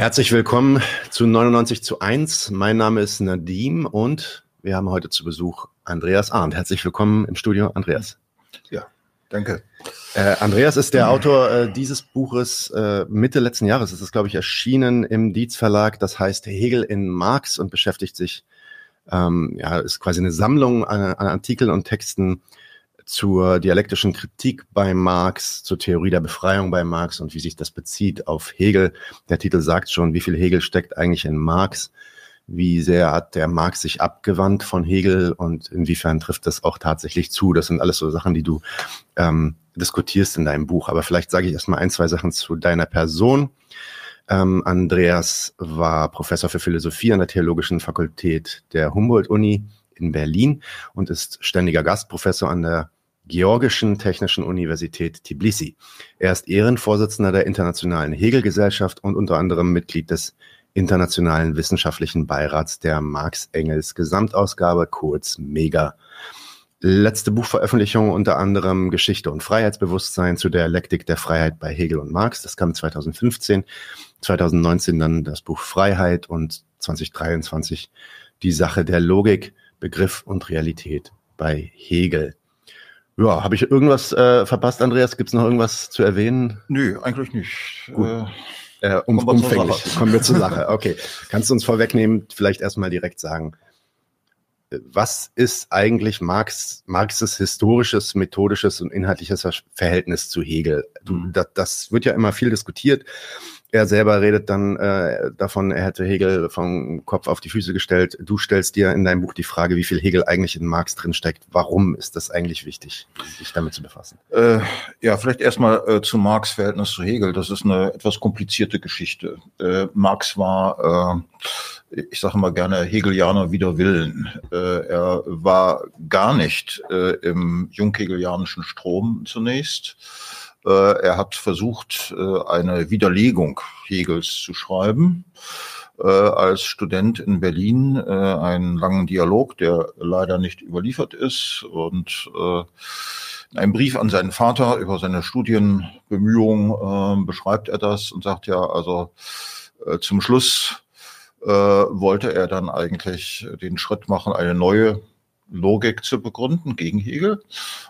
Herzlich willkommen zu 99 zu 1. Mein Name ist Nadim und wir haben heute zu Besuch Andreas Arndt. Herzlich willkommen im Studio, Andreas. Ja, danke. Äh, Andreas ist der Autor äh, dieses Buches. Äh, Mitte letzten Jahres ist es, glaube ich, erschienen im Dietz Verlag. Das heißt Hegel in Marx und beschäftigt sich, ähm, ja, ist quasi eine Sammlung an, an Artikeln und Texten zur dialektischen Kritik bei Marx, zur Theorie der Befreiung bei Marx und wie sich das bezieht auf Hegel. Der Titel sagt schon, wie viel Hegel steckt eigentlich in Marx, wie sehr hat der Marx sich abgewandt von Hegel und inwiefern trifft das auch tatsächlich zu. Das sind alles so Sachen, die du ähm, diskutierst in deinem Buch. Aber vielleicht sage ich erstmal ein, zwei Sachen zu deiner Person. Ähm, Andreas war Professor für Philosophie an der Theologischen Fakultät der Humboldt-Uni in Berlin und ist ständiger Gastprofessor an der Georgischen Technischen Universität Tbilisi. Er ist Ehrenvorsitzender der Internationalen Hegel-Gesellschaft und unter anderem Mitglied des Internationalen Wissenschaftlichen Beirats der Marx-Engels Gesamtausgabe, kurz MEGA. Letzte Buchveröffentlichung unter anderem Geschichte und Freiheitsbewusstsein zu der Dialektik der Freiheit bei Hegel und Marx. Das kam 2015. 2019 dann das Buch Freiheit und 2023 die Sache der Logik, Begriff und Realität bei Hegel. Ja, habe ich irgendwas äh, verpasst, Andreas? Gibt es noch irgendwas zu erwähnen? Nö, eigentlich nicht. Gut. Äh, äh, um, kommen umfänglich. Kommen wir zur Sache. Okay. Kannst du uns vorwegnehmen, vielleicht erstmal direkt sagen, was ist eigentlich Marx, Marxes historisches, methodisches und inhaltliches Verhältnis zu Hegel? Du, mhm. das, das wird ja immer viel diskutiert. Er selber redet dann äh, davon, er hätte Hegel vom Kopf auf die Füße gestellt. Du stellst dir in deinem Buch die Frage, wie viel Hegel eigentlich in Marx drinsteckt. Warum ist das eigentlich wichtig, sich damit zu befassen? Äh, ja, vielleicht erstmal äh, zu Marx Verhältnis zu Hegel. Das ist eine etwas komplizierte Geschichte. Äh, Marx war, äh, ich sage mal gerne, Hegelianer wider Willen. Äh, er war gar nicht äh, im junghegelianischen Strom zunächst er hat versucht, äh, eine Widerlegung Hegels zu schreiben. Äh, als Student in Berlin einen langen Dialog, der leider nicht überliefert ist und in einem Brief an seinen Vater über seine Studienbemühungen beschreibt er das und sagt ja, also zum Schluss wollte er dann eigentlich den Schritt machen, eine neue Logik zu begründen gegen Hegel.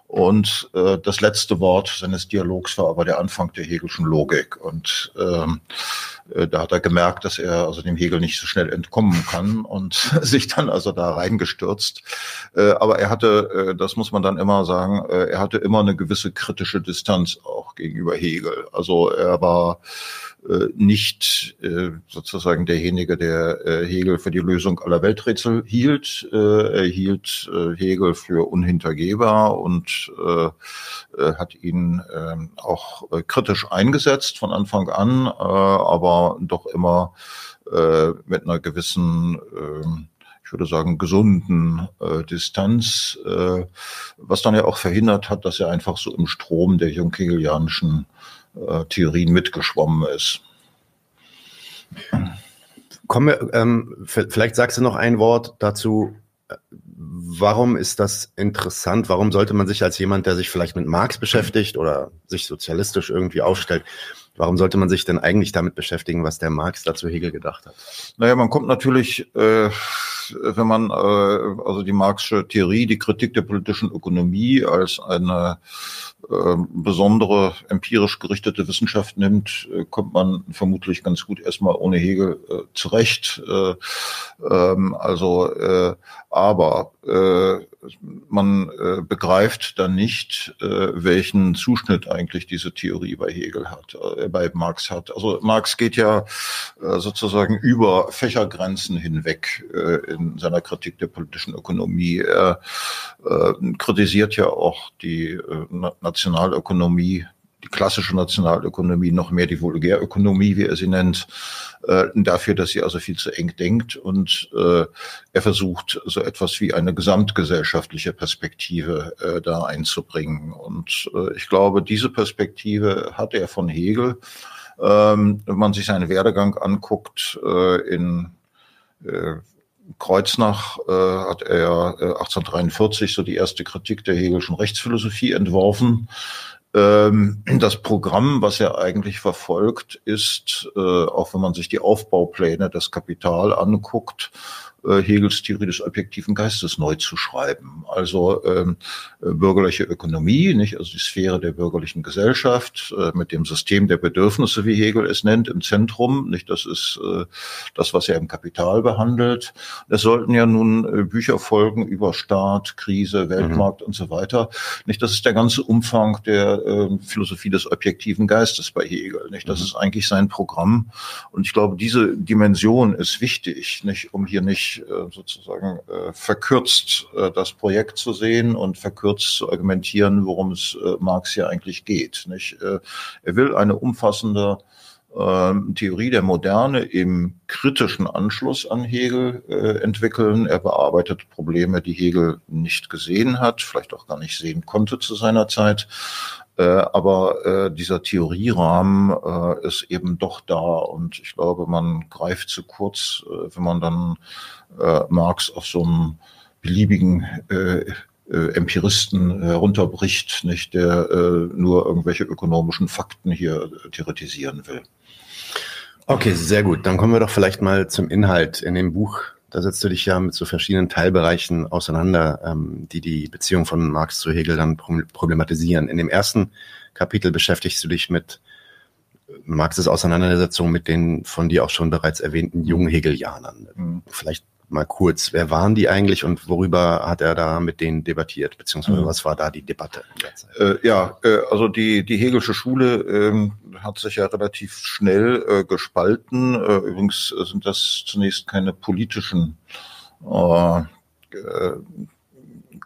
Und äh, das letzte Wort seines Dialogs war aber der Anfang der Hegelschen Logik. Und ähm, äh, da hat er gemerkt, dass er also dem Hegel nicht so schnell entkommen kann und sich dann also da reingestürzt. Äh, aber er hatte, äh, das muss man dann immer sagen, er hatte immer eine gewisse kritische Distanz auch gegenüber Hegel. Also er war nicht sozusagen derjenige, der Hegel für die Lösung aller Welträtsel hielt. er hielt Hegel für unhintergehbar und hat ihn ähm, auch kritisch eingesetzt von Anfang an, aber doch immer mit einer gewissen ähm, ich würde sagen, gesunden äh, Distanz, äh, was dann ja auch verhindert hat, dass er einfach so im Strom der junghegelianischen äh, Theorien mitgeschwommen ist. Kommen wir, ähm, vielleicht sagst du noch ein Wort dazu. Warum ist das interessant? Warum sollte man sich als jemand, der sich vielleicht mit Marx beschäftigt oder sich sozialistisch irgendwie aufstellt, warum sollte man sich denn eigentlich damit beschäftigen, was der Marx dazu Hegel gedacht hat? Naja, man kommt natürlich, äh, wenn man äh, also die Marxische Theorie, die Kritik der politischen Ökonomie als eine äh, besondere empirisch gerichtete Wissenschaft nimmt, äh, kommt man vermutlich ganz gut erstmal ohne Hegel äh, zurecht. Äh, ähm, also, äh, aber äh, man begreift dann nicht, welchen Zuschnitt eigentlich diese Theorie bei Hegel hat, bei Marx hat. Also Marx geht ja sozusagen über Fächergrenzen hinweg in seiner Kritik der politischen Ökonomie. Er kritisiert ja auch die äh, Nationalökonomie die klassische Nationalökonomie, noch mehr die Vulgärökonomie, wie er sie nennt, äh, dafür, dass sie also viel zu eng denkt. Und äh, er versucht, so etwas wie eine gesamtgesellschaftliche Perspektive äh, da einzubringen. Und äh, ich glaube, diese Perspektive hat er von Hegel. Ähm, wenn man sich seinen Werdegang anguckt, äh, in äh, Kreuznach äh, hat er äh, 1843 so die erste Kritik der Hegelschen Rechtsphilosophie entworfen. Ähm, das Programm, was er eigentlich verfolgt, ist, äh, auch wenn man sich die Aufbaupläne des Kapital anguckt, äh, Hegels Theorie des objektiven Geistes neu zu schreiben. Also ähm, äh, bürgerliche Ökonomie, nicht also die Sphäre der bürgerlichen Gesellschaft äh, mit dem System der Bedürfnisse, wie Hegel es nennt, im Zentrum. Nicht das ist äh, das, was er im Kapital behandelt. Es sollten ja nun äh, Bücher folgen über Staat, Krise, Weltmarkt mhm. und so weiter. Nicht das ist der ganze Umfang der äh, Philosophie des objektiven Geistes bei Hegel. Nicht das mhm. ist eigentlich sein Programm. Und ich glaube, diese Dimension ist wichtig, nicht um hier nicht äh, sozusagen äh, verkürzt äh, das Projekt zu sehen und verkürzt zu argumentieren, worum es Marx hier eigentlich geht. Er will eine umfassende ähm, Theorie der Moderne im kritischen Anschluss an Hegel entwickeln. Er bearbeitet Probleme, die Hegel nicht gesehen hat, vielleicht auch gar nicht sehen konnte zu seiner Zeit. Aber dieser Theorierahmen ist eben doch da und ich glaube, man greift zu kurz, wenn man dann äh, Marx auf so einem beliebigen äh, äh, Empiristen herunterbricht, nicht, der äh, nur irgendwelche ökonomischen Fakten hier theoretisieren will. Okay, sehr gut. Dann kommen wir doch vielleicht mal zum Inhalt in dem Buch. Da setzt du dich ja mit so verschiedenen Teilbereichen auseinander, ähm, die die Beziehung von Marx zu Hegel dann problematisieren. In dem ersten Kapitel beschäftigst du dich mit Marxes Auseinandersetzung mit den von dir auch schon bereits erwähnten jungen Hegelianern. Mhm. Vielleicht mal kurz, wer waren die eigentlich und worüber hat er da mit denen debattiert, beziehungsweise mhm. was war da die Debatte? Äh, ja, äh, also die, die Hegelsche Schule ähm, hat sich ja relativ schnell äh, gespalten. Äh, übrigens sind das zunächst keine politischen äh, äh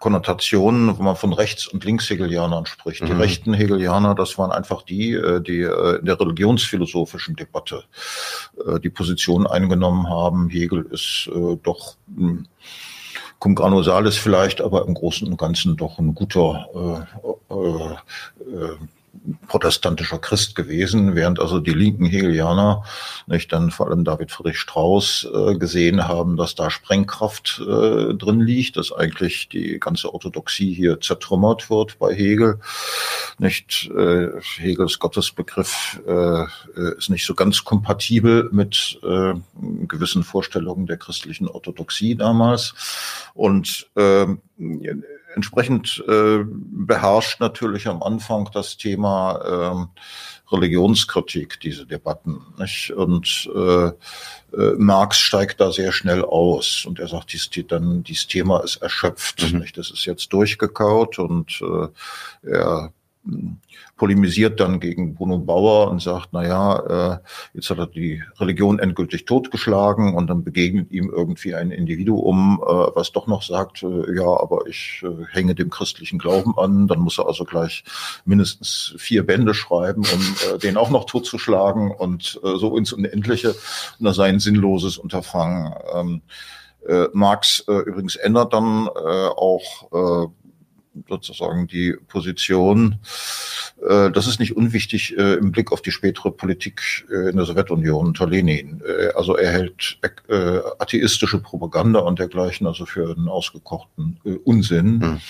Konnotationen, wo man von Rechts- und Linkshegelianern spricht. Mhm. Die rechten Hegelianer, das waren einfach die, äh, die äh, in der religionsphilosophischen Debatte äh, die Position eingenommen haben, Hegel ist doch hm, cum grano salis vielleicht, aber im Großen und Ganzen doch ein guter äh, äh, protestantischer Christ gewesen, während also die linken Hegelianer, nicht dann vor allem David Friedrich Strauss äh, gesehen haben, dass da Sprengkraft äh, drin liegt, dass eigentlich die ganze Orthodoxie hier zertrümmert wird bei Hegel. Nicht äh, Hegels Gottesbegriff äh, ist nicht so ganz kompatibel mit äh, gewissen Vorstellungen der christlichen Orthodoxie damals und äh, entsprechend äh, beherrscht natürlich am Anfang das Thema ähm, Religionskritik, diese Debatten. Nicht? Und äh, äh, Marx steigt da sehr schnell aus und er sagt, dies, dann, dieses Thema ist erschöpft. Mhm. Nicht? Das ist jetzt durchgekaut und äh, er polemisiert dann gegen Bruno Bauer und sagt, na ja, äh, jetzt hat er die Religion endgültig totgeschlagen und dann begegnet ihm irgendwie ein Individuum, äh, was doch noch sagt, äh, ja, aber ich äh, hänge dem christlichen Glauben an, dann muss er also gleich mindestens vier Bände schreiben, um äh, den auch noch totzuschlagen und äh, so ins Unendliche. Und das sei ein sinnloses Unterfangen. Ähm, äh, Marx übrigens ändert dann auch sozusagen die Position, äh, das ist nicht unwichtig äh, im Blick auf die spätere Politik äh, in der Sowjetunion unter Lenin. Äh, also er hält äh, atheistische Propaganda und dergleichen also für einen ausgekochten äh, Unsinn. Hm.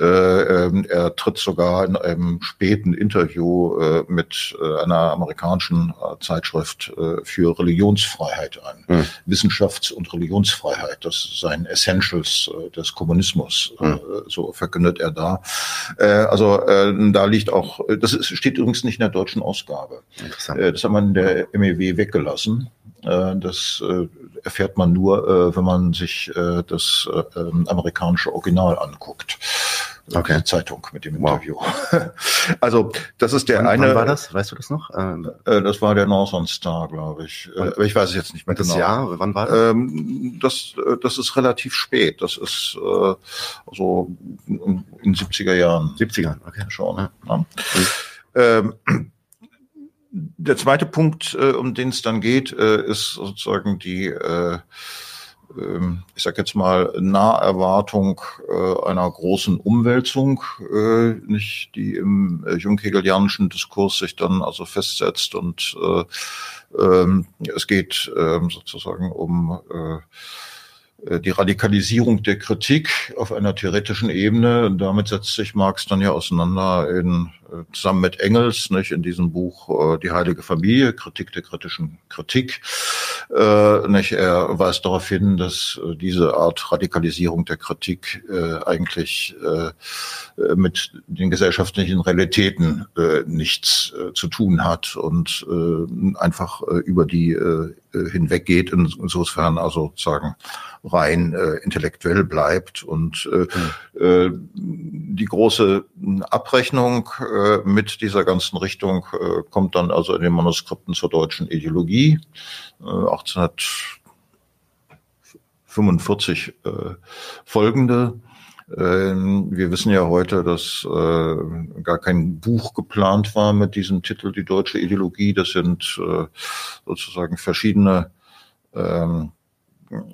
Ähm, er tritt sogar in einem späten Interview mit einer amerikanischen Zeitschrift für Religionsfreiheit ein. Hm. Wissenschafts- und Religionsfreiheit, das seien Essentials des Kommunismus, hm. so verkündet er da. also da liegt auch das ist, steht übrigens nicht in der deutschen Ausgabe. Äh, das hat man in der MEW weggelassen. Äh, das äh, erfährt man nur, wenn man sich das ähm, amerikanische Original anguckt. Okay. Die Zeitung mit dem Interview. Wow. Also das ist der wann, eine. Wann war das? Weißt du das noch? Ähm, das war der Northern Star, glaube ich. Aber ich weiß es jetzt nicht mehr das genau. Das Jahr? Wann war das? Ähm, das? Das ist relativ spät. Das ist äh, so in den 70er Jahren. 70er, okay. Schon. Ja. Ja. Ähm, der zweite Punkt, äh, um den es dann geht, äh, ist sozusagen die, äh, ich sag jetzt mal, Naherwartung äh, einer großen Umwälzung, äh, nicht, die im äh, junghegelianischen Diskurs sich dann also festsetzt und äh, ähm, es geht ähm, sozusagen um äh, die Radikalisierung der Kritik auf einer theoretischen Ebene. Und damit setzt sich Marx dann ja auseinander in, äh, zusammen mit Engels, nicht, in diesem Buch äh, Die Heilige Familie, Kritik der kritischen Kritik. Äh, nicht, er weist darauf hin, dass äh, diese Art Radikalisierung der Kritik äh, eigentlich äh, mit den gesellschaftlichen Realitäten äh, nichts äh, zu tun hat und äh, einfach äh, über die äh, hinweggeht, insofern also sozusagen rein äh, intellektuell bleibt. Und äh, mhm. äh, die große Abrechnung äh, mit dieser ganzen Richtung äh, kommt dann also in den Manuskripten zur deutschen Ideologie äh, 1845 äh, folgende. Ähm, wir wissen ja heute, dass äh, gar kein Buch geplant war mit diesem Titel Die deutsche Ideologie. Das sind äh, sozusagen verschiedene ähm,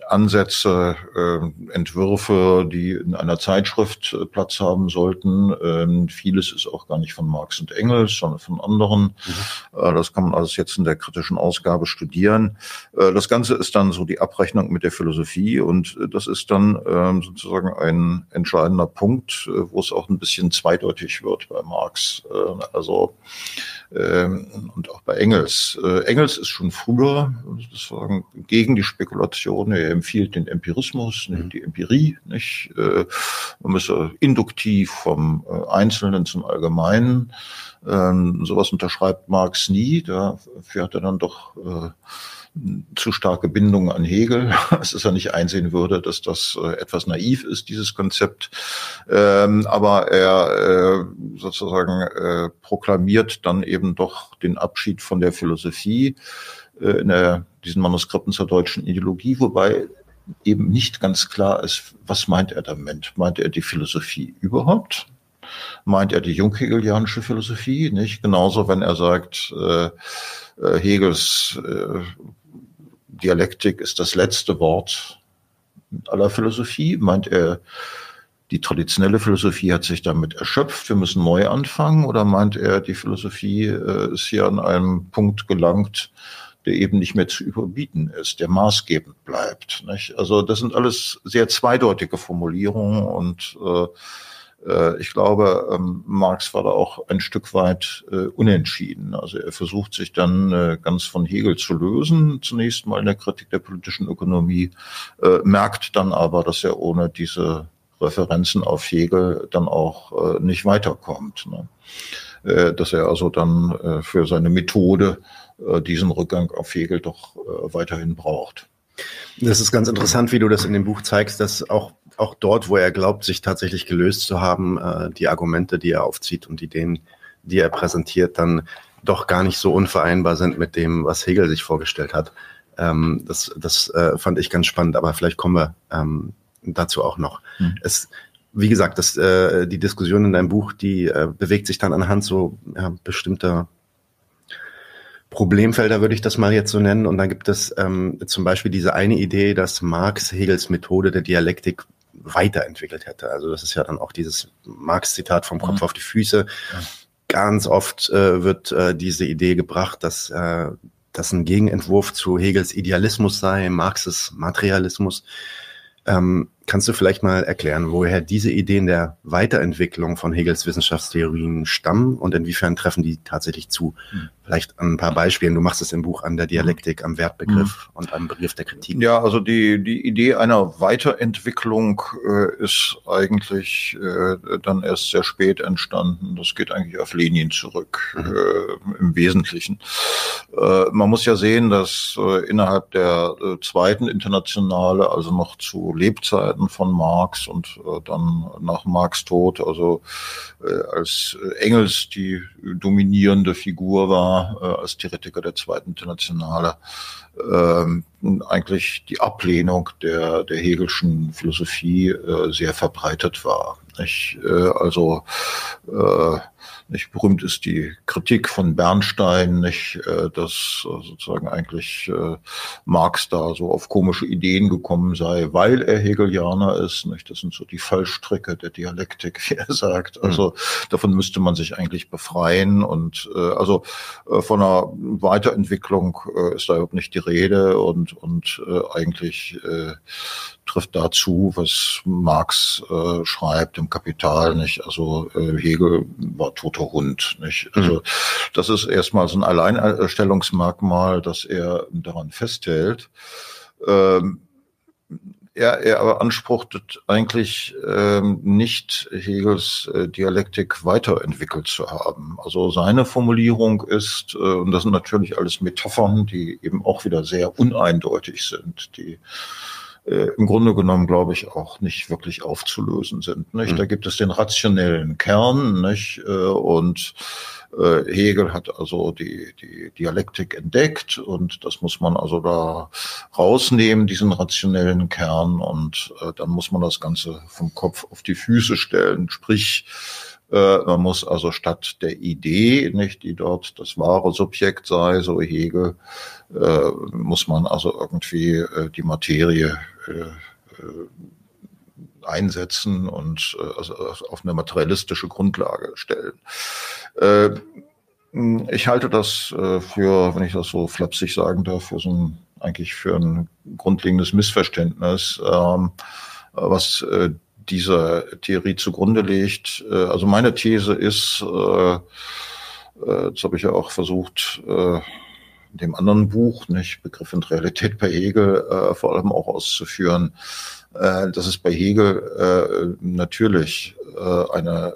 Ansätze, äh, Entwürfe, die in einer Zeitschrift äh, Platz haben sollten. Ähm, vieles ist auch gar nicht von Marx und Engels, sondern von anderen. Mhm. Äh, das kann man alles jetzt in der kritischen Ausgabe studieren. Äh, das Ganze ist dann so die Abrechnung mit der Philosophie und äh, das ist dann ähm, sozusagen ein entscheidender Punkt, äh, wo es auch ein bisschen zweideutig wird bei Marx. also ähm, und auch bei Engels. Äh, Engels ist schon früher sozusagen gegen die Spekulation. Er empfiehlt den Empirismus, mhm. die Empirie. Nicht? Äh, man müsse induktiv vom äh, Einzelnen zum Allgemeinen. Ähm, sowas unterschreibt Marx nie. Dafür hat er dann doch äh, zu starke Bindung an Hegel, dass er nicht einsehen würde, dass das äh, etwas naiv ist, dieses Konzept. Ähm, aber er äh, sozusagen äh, proklamiert dann eben doch den Abschied von der Philosophie äh, in der, diesen Manuskripten zur deutschen Ideologie, wobei eben nicht ganz klar ist, was meint er damit? Meint er die Philosophie überhaupt? Meint er die junghegelianische Philosophie? Nicht genauso, wenn er sagt, äh, äh Hegels äh, Dialektik ist das letzte Wort aller Philosophie. Meint er, die traditionelle Philosophie hat sich damit erschöpft, wir müssen neu anfangen? Oder meint er, die Philosophie äh, ist hier an einem Punkt gelangt, der eben nicht mehr zu überbieten ist, der maßgebend bleibt? Nicht? Also das sind alles sehr zweideutige Formulierungen und äh, äh, ich glaube, ähm, Marx war da auch ein Stück weit äh, unentschieden. Also er versucht sich dann äh, ganz von Hegel zu lösen, zunächst mal in der Kritik der politischen Ökonomie, merkt dann aber, dass er ohne diese Referenzen auf Hegel dann auch nicht weiterkommt. Ne? Dass er also dann für seine Methode diesen Rückgang auf Hegel doch weiterhin braucht. Das ist ganz interessant, wie du das in dem Buch zeigst, dass auch auch dort, wo er glaubt, sich tatsächlich gelöst zu haben, äh, die Argumente, die er aufzieht und Ideen, die er präsentiert, dann doch gar nicht so unvereinbar sind mit dem, was Hegel sich vorgestellt hat. Ähm, das das äh, fand ich ganz spannend, aber vielleicht kommen wir ähm, dazu auch noch. Mhm. Es, wie gesagt, das, äh, die Diskussion in deinem Buch, die äh, bewegt sich dann anhand so ja, bestimmter Problemfelder würde ich das mal jetzt so nennen. Und dann gibt es ähm, zum Beispiel diese eine Idee, dass Marx Hegels Methode der Dialektik weiterentwickelt hätte. Also das ist ja dann auch dieses Marx-Zitat vom Kopf mhm. auf die Füße. Ja. Ganz oft äh, wird äh, diese Idee gebracht, dass äh, das ein Gegenentwurf zu Hegels Idealismus sei, Marxes Materialismus. Ähm, kannst du vielleicht mal erklären, woher diese Ideen der Weiterentwicklung von Hegels Wissenschaftstheorien stammen und inwiefern treffen die tatsächlich zu? Mhm. Vielleicht ein paar Beispielen. Du machst es im Buch an der Dialektik, am Wertbegriff mhm. und am Begriff der Kritik. Ja, also die, die Idee einer Weiterentwicklung äh, ist eigentlich äh, dann erst sehr spät entstanden. Das geht eigentlich auf Lenin zurück, mhm. äh, im Wesentlichen. Äh, man muss ja sehen, dass äh, innerhalb der äh, zweiten Internationale, also noch zu Lebzeiten von Marx und dann nach Marx Tod, also als Engels die dominierende Figur war, äh, als Theoretiker der Zweiten Internationale ähm, eigentlich die Ablehnung der, der Hegelschen Philosophie äh, sehr verbreitet war. Ich, äh, also äh, nicht berühmt ist die Kritik von Bernstein, nicht, äh, dass äh, sozusagen eigentlich äh, Marx da so auf komische Ideen gekommen sei, weil er Hegelianer ist. Nicht? Das sind so die Fallstricke der Dialektik, wie er sagt. Mhm. Also davon müsste man sich eigentlich befreien. Und also von einer Weiterentwicklung ist da überhaupt nicht die Rede und, und eigentlich trifft dazu, was Marx äh, schreibt im Kapital, nicht? Also äh, Hegel war toter Hund, nicht? Also mhm. das ist erstmal so ein Alleinstellungsmerkmal, dass er daran festhält. Ähm, er, er beanspruchtet eigentlich ähm, nicht Hegels äh, Dialektik weiterentwickelt zu haben. Also seine Formulierung ist, äh, und das sind natürlich alles Metaphern, die eben auch wieder sehr uneindeutig sind, die äh, im Grunde genommen, glaube ich, auch nicht wirklich aufzulösen sind. Nicht? Mhm. Da gibt es den rationellen Kern nicht? Äh, und äh, Hegel hat also die, die Dialektik entdeckt und das muss man also da rausnehmen, diesen rationellen Kern und äh, dann muss man das Ganze vom Kopf auf die Füße stellen, sprich äh, man muss also statt der Idee, nicht, die dort das wahre Subjekt sei, so Hegel, äh, muss man also irgendwie äh, die Materie einsetzen und also auf eine materialistische Grundlage stellen. Ich halte das für, wenn ich das so flapsig sagen darf, für so ein, eigentlich für ein grundlegendes Missverständnis, ähm, was dieser Theorie zugrunde legt. Äh, also meine These ist, äh, äh, das habe ich ja auch versucht, äh, in dem anderen Buch, nicht Begriff und Realität bei Hegel, äh, vor allem auch auszuführen, äh, dass es bei Hegel äh, natürlich äh, eine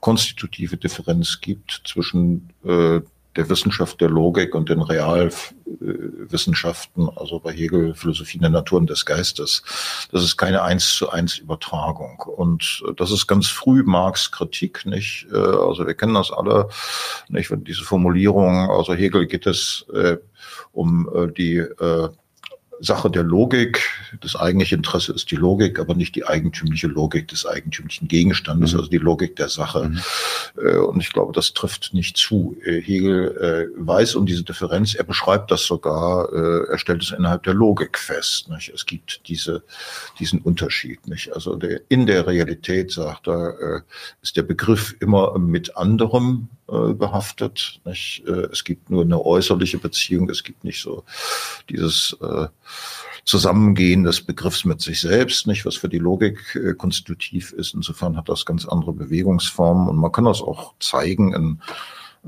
konstitutive Differenz gibt zwischen äh, der Wissenschaft der Logik und den Realwissenschaften, also bei Hegel Philosophie der Natur und des Geistes. Das ist keine eins zu eins Übertragung. Und das ist ganz früh Marx Kritik, nicht? Äh, also wir kennen das alle, nicht? Diese Formulierung, also Hegel geht es äh, um äh, die äh, Sache der Logik. Das eigentliche Interesse ist die Logik, aber nicht die eigentümliche Logik des eigentümlichen Gegenstandes, mhm. also die Logik der Sache. Mhm. Äh, und ich glaube, das trifft nicht zu. Äh, Hegel äh, weiß um diese Differenz, er beschreibt das sogar, er stellt es innerhalb der Logik fest. Nicht? Es gibt diese, diesen Unterschied. Nicht? Also der, in der Realität, sagt er, ist der Begriff immer mit anderem behaftet. Nicht? Es gibt nur eine äußerliche Beziehung, es gibt nicht so dieses Zusammengehen des Begriffs mit sich selbst, nicht was für die Logik äh, konstitutiv ist. Insofern hat das ganz andere Bewegungsformen und man kann das auch zeigen in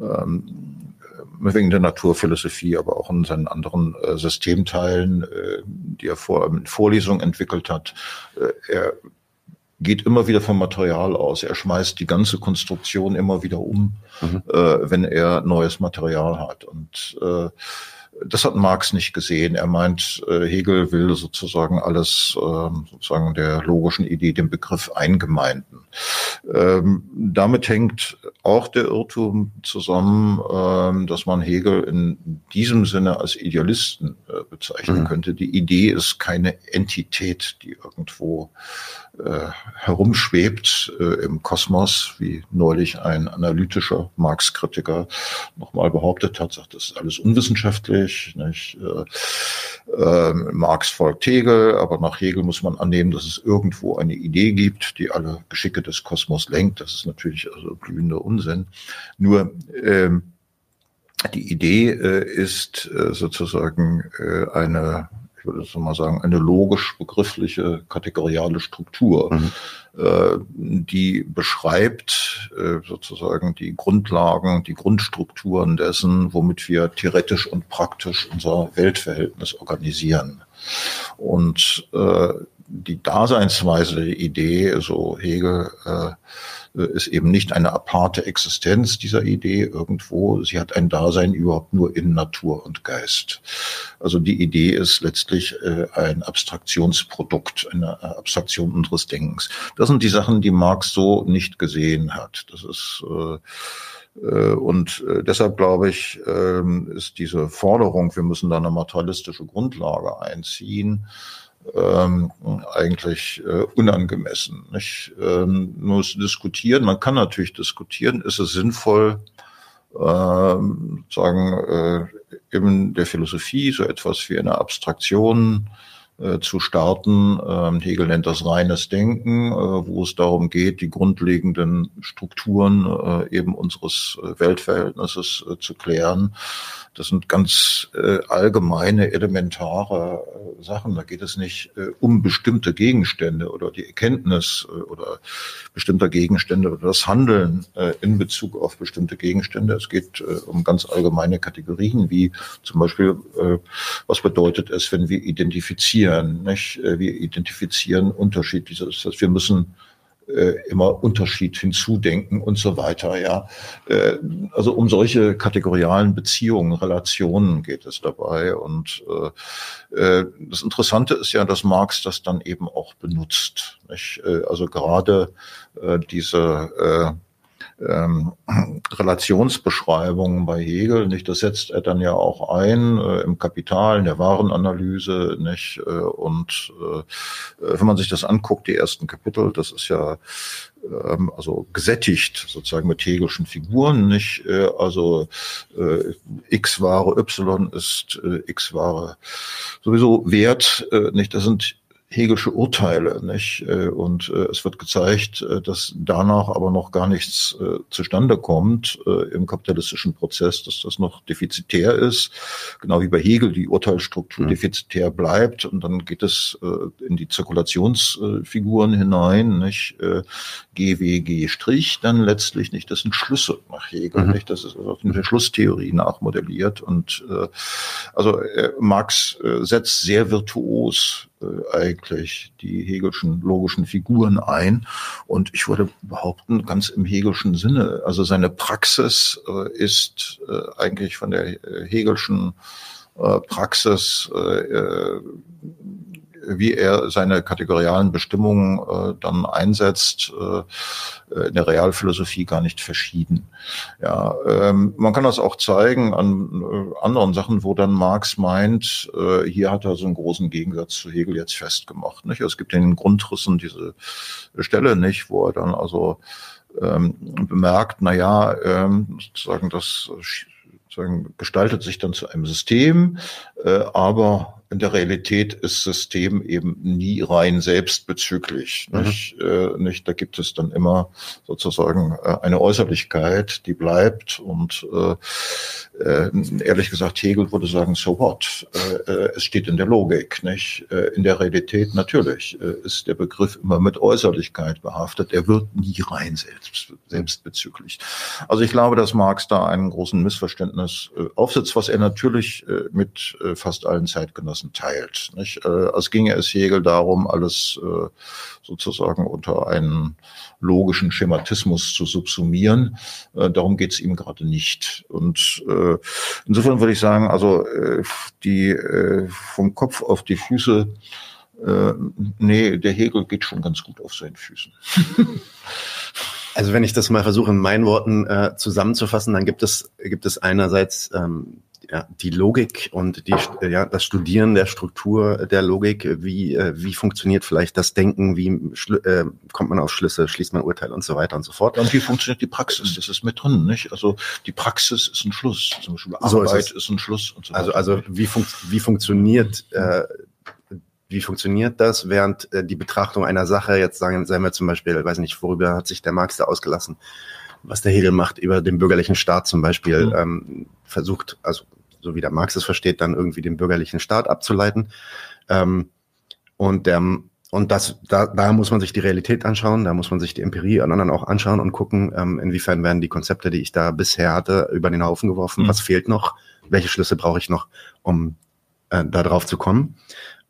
ähm, wegen der Naturphilosophie, aber auch in seinen anderen äh, Systemteilen, äh, die er vor in Vorlesungen entwickelt hat. Äh, er geht immer wieder vom Material aus. Er schmeißt die ganze Konstruktion immer wieder um, mhm. äh, wenn er neues Material hat. Und äh, das hat Marx nicht gesehen. Er meint, äh, Hegel will sozusagen alles ähm, sozusagen der logischen Idee, dem Begriff eingemeinden. Ähm, damit hängt auch der Irrtum zusammen, ähm, dass man Hegel in diesem Sinne als Idealisten bezeichnen mhm. könnte. Die Idee ist keine Entität, die irgendwo äh, herumschwebt äh, im Kosmos, wie neulich ein analytischer Marx-Kritiker nochmal behauptet hat, sagt, das ist alles unwissenschaftlich. Nicht? Äh, äh, Marx folgt Hegel, aber nach Hegel muss man annehmen, dass es irgendwo eine Idee gibt, die alle Geschicke des Kosmos lenkt. Das ist natürlich also blühender Unsinn. Nur ähm, die Idee äh, ist äh, sozusagen äh, eine ich würde so mal sagen, eine logisch-begriffliche kategoriale Struktur, mhm. äh, die beschreibt äh, sozusagen die Grundlagen, die Grundstrukturen dessen, womit wir theoretisch und praktisch unser Weltverhältnis organisieren. Und äh, die Daseinsweise, die Idee, so Hegel, ist eben nicht eine aparte Existenz dieser Idee irgendwo. Sie hat ein Dasein überhaupt nur in Natur und Geist. Also die Idee ist letztlich äh, ein Abstraktionsprodukt, eine Abstraktion unseres Denkens. Das sind die Sachen, die Marx so nicht gesehen hat. Das ist äh, äh und äh, deshalb glaube ich, ähm, ist diese Forderung, wir müssen da eine materialistische Grundlage einziehen, ähm, eigentlich äh, unangemessen. Nicht? Ähm, muss diskutieren, man kann natürlich diskutieren, ist es sinnvoll, ähm, sagen, äh, in der Philosophie so etwas wie eine Abstraktion äh, zu starten. Ähm, Hegel nennt das reines Denken, äh, wo es darum geht, die grundlegenden Strukturen äh, eben unseres äh, Weltverhältnisses äh, zu klären. Das sind ganz allgemeine, elementare Sachen. Da geht es nicht um bestimmte Gegenstände oder die Erkenntnis oder bestimmter Gegenstände oder das Handeln in Bezug auf bestimmte Gegenstände. Es geht um ganz allgemeine Kategorien, wie zum Beispiel, was bedeutet es, wenn wir identifizieren? Nicht? Äh, wir identifizieren unterschiedliche. Das heißt, wir müssen äh, immer Unterschied hinzudenken und so weiter. Ja, äh, also um solche kategorialen Beziehungen, Relationen geht es dabei. Und das Interessante ist ja, dass Marx das dann eben auch benutzt. Also gerade diese ähm, Relationsbeschreibungen bei Hegel, nicht? Das setzt er dann ja auch ein äh, im Kapital, in der Warenanalyse, nicht? Äh, und äh, wenn man sich das anguckt, die ersten Kapitel, das ist ja ähm, also gesättigt sozusagen mit hegelschen Figuren, nicht? Äh, also äh, x Ware Y ist äh, x Ware sowieso Wert, äh, nicht? Das sind Hegelsche Urteile, nicht? Äh, und äh, es wird gezeigt, äh, dass danach aber noch gar nichts zustande kommt im kapitalistischen Prozess, dass das noch defizitär ist, genau wie bei Hegel die Urteilsstruktur mhm. defizitär bleibt und dann geht es in die Zirkulationsfiguren hinein, nicht? GWG Strich dann letztlich nicht, das sind Schlüsse nach Hegel, mhm. nicht? Das ist also mit der Schlusstheorie nachmodelliert und also Marx setzt sehr virtuos äh, eigentlich die hegelschen logischen Figuren ein. Und ich würde behaupten, ganz im hegelschen Sinne. Also seine Praxis äh, ist äh, eigentlich von der äh, hegelschen äh, Praxis äh, wie er seine kategorialen Bestimmungen äh, dann einsetzt, äh, in der Realphilosophie gar nicht verschieden. Ja, ähm, man kann das auch zeigen an äh, anderen Sachen, wo dann Marx meint, äh, hier hat er so einen großen Gegensatz zu Hegel jetzt festgemacht. Nicht? Es gibt in den Grundrissen diese Stelle nicht, wo er dann also ähm, bemerkt, na ja, ähm, sozusagen das sozusagen gestaltet sich dann zu einem System, äh, aber in der Realität ist System eben nie rein selbstbezüglich. Mhm. Nicht? Äh, nicht? Da gibt es dann immer sozusagen äh, eine Äußerlichkeit, die bleibt. Und äh, äh, ehrlich gesagt, Hegel würde sagen, so what? Äh, äh es steht in der Logik. Nicht? In der Realität natürlich ist der Begriff immer mit Äußerlichkeit behaftet. Er wird nie rein selbst, selbstbezüglich. Also ich glaube, dass Marx da einen großen Missverständnis aufsetzt, was er natürlich mit fast allen Zeitgenossen Interessen teilt. Nicht? Äh, es ginge es Hegel darum, alles äh, sozusagen unter einen logischen Schematismus zu subsumieren. Äh, darum geht es ihm gerade nicht. Und insofern würde ich sagen, also die vom Kopf auf die Füße nee, der Hegel geht schon ganz gut auf seinen Füßen. Also wenn ich das mal versuche in meinen Worten äh, zusammenzufassen, dann gibt es gibt es einerseits ähm, ja, die Logik und die, ja, das Studieren der Struktur der Logik, wie, äh, wie funktioniert vielleicht das Denken, wie äh, kommt man auf Schlüsse, schließt man Urteile und so weiter und so fort. Und wie funktioniert die Praxis? Das ist mit drin, nicht? Also die Praxis ist ein Schluss, zum Beispiel Arbeit so ist, ist, ein Schluss und so also, weiter. Also, also wie, fun wie funktioniert äh, wie funktioniert das, während äh, die Betrachtung einer Sache, jetzt sagen, sagen wir zum Beispiel, weiß nicht, worüber hat sich der Marx da ausgelassen, was der Hegel macht über den bürgerlichen Staat zum Beispiel, mhm. ähm, versucht, also so wie der Marx es versteht, dann irgendwie den bürgerlichen Staat abzuleiten. Ähm, und der, und das, da, da muss man sich die Realität anschauen, da muss man sich die Empirie an anderen auch anschauen und gucken, ähm, inwiefern werden die Konzepte, die ich da bisher hatte, über den Haufen geworfen, mhm. was fehlt noch, welche Schlüsse brauche ich noch, um äh, da drauf zu kommen.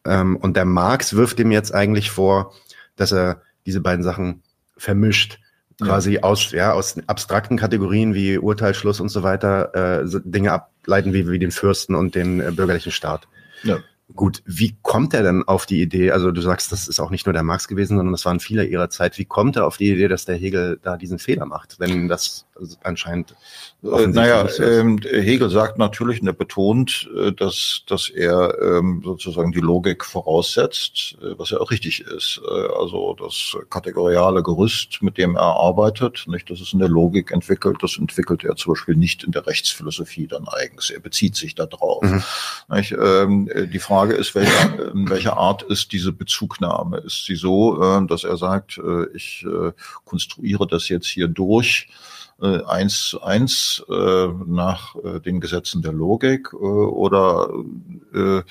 Ähm, und der Marx wirft ihm jetzt eigentlich vor, dass er diese beiden Sachen vermischt quasi ja. aus, ja, aus abstrakten Kategorien wie Urteil, Schluss und so weiter äh, Dinge ableiten wie, wie den Fürsten und den äh, bürgerlichen Staat. Ja. Gut, wie kommt er denn auf die Idee? Also du sagst, das ist auch nicht nur der Marx gewesen, sondern das waren viele ihrer Zeit. Wie kommt er auf die Idee, dass der Hegel da diesen Fehler macht, wenn das anscheinend äh, naja, ähm, Hegel sagt natürlich und er betont, äh, dass, dass er ähm, sozusagen die Logik voraussetzt, äh, was ja auch richtig ist. Also das kategoriale Gerüst, mit dem er arbeitet, nicht, das ist in der Logik entwickelt, das entwickelt er zum Beispiel nicht in der Rechtsphilosophie dann eigens. Er bezieht sich da drauf. Mhm. Ähm, die Frage ist, welcher, in welcher Art ist diese Bezugnahme? Ist sie so, dass er sagt, ich äh, konstruiere das jetzt hier durch, äh, eins zu eins äh, nach äh, den Gesetzen der Logik äh, oder äh,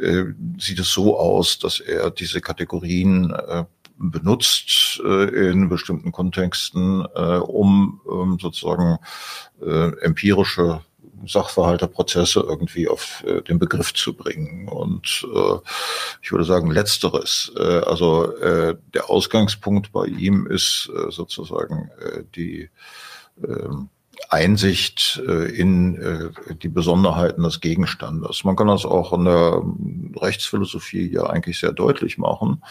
äh, sieht es so aus, dass er diese Kategorien äh, benutzt äh, in bestimmten Kontexten, äh, um ähm, sozusagen äh, empirische Sachverhalte, Prozesse irgendwie auf äh, den Begriff zu bringen. Und äh, ich würde sagen, letzteres. Äh, also äh, der Ausgangspunkt bei ihm ist äh, sozusagen äh, die äh, Einsicht äh, in äh, die Besonderheiten des Gegenstandes. Man kann das auch in der Rechtsphilosophie ja eigentlich sehr deutlich machen.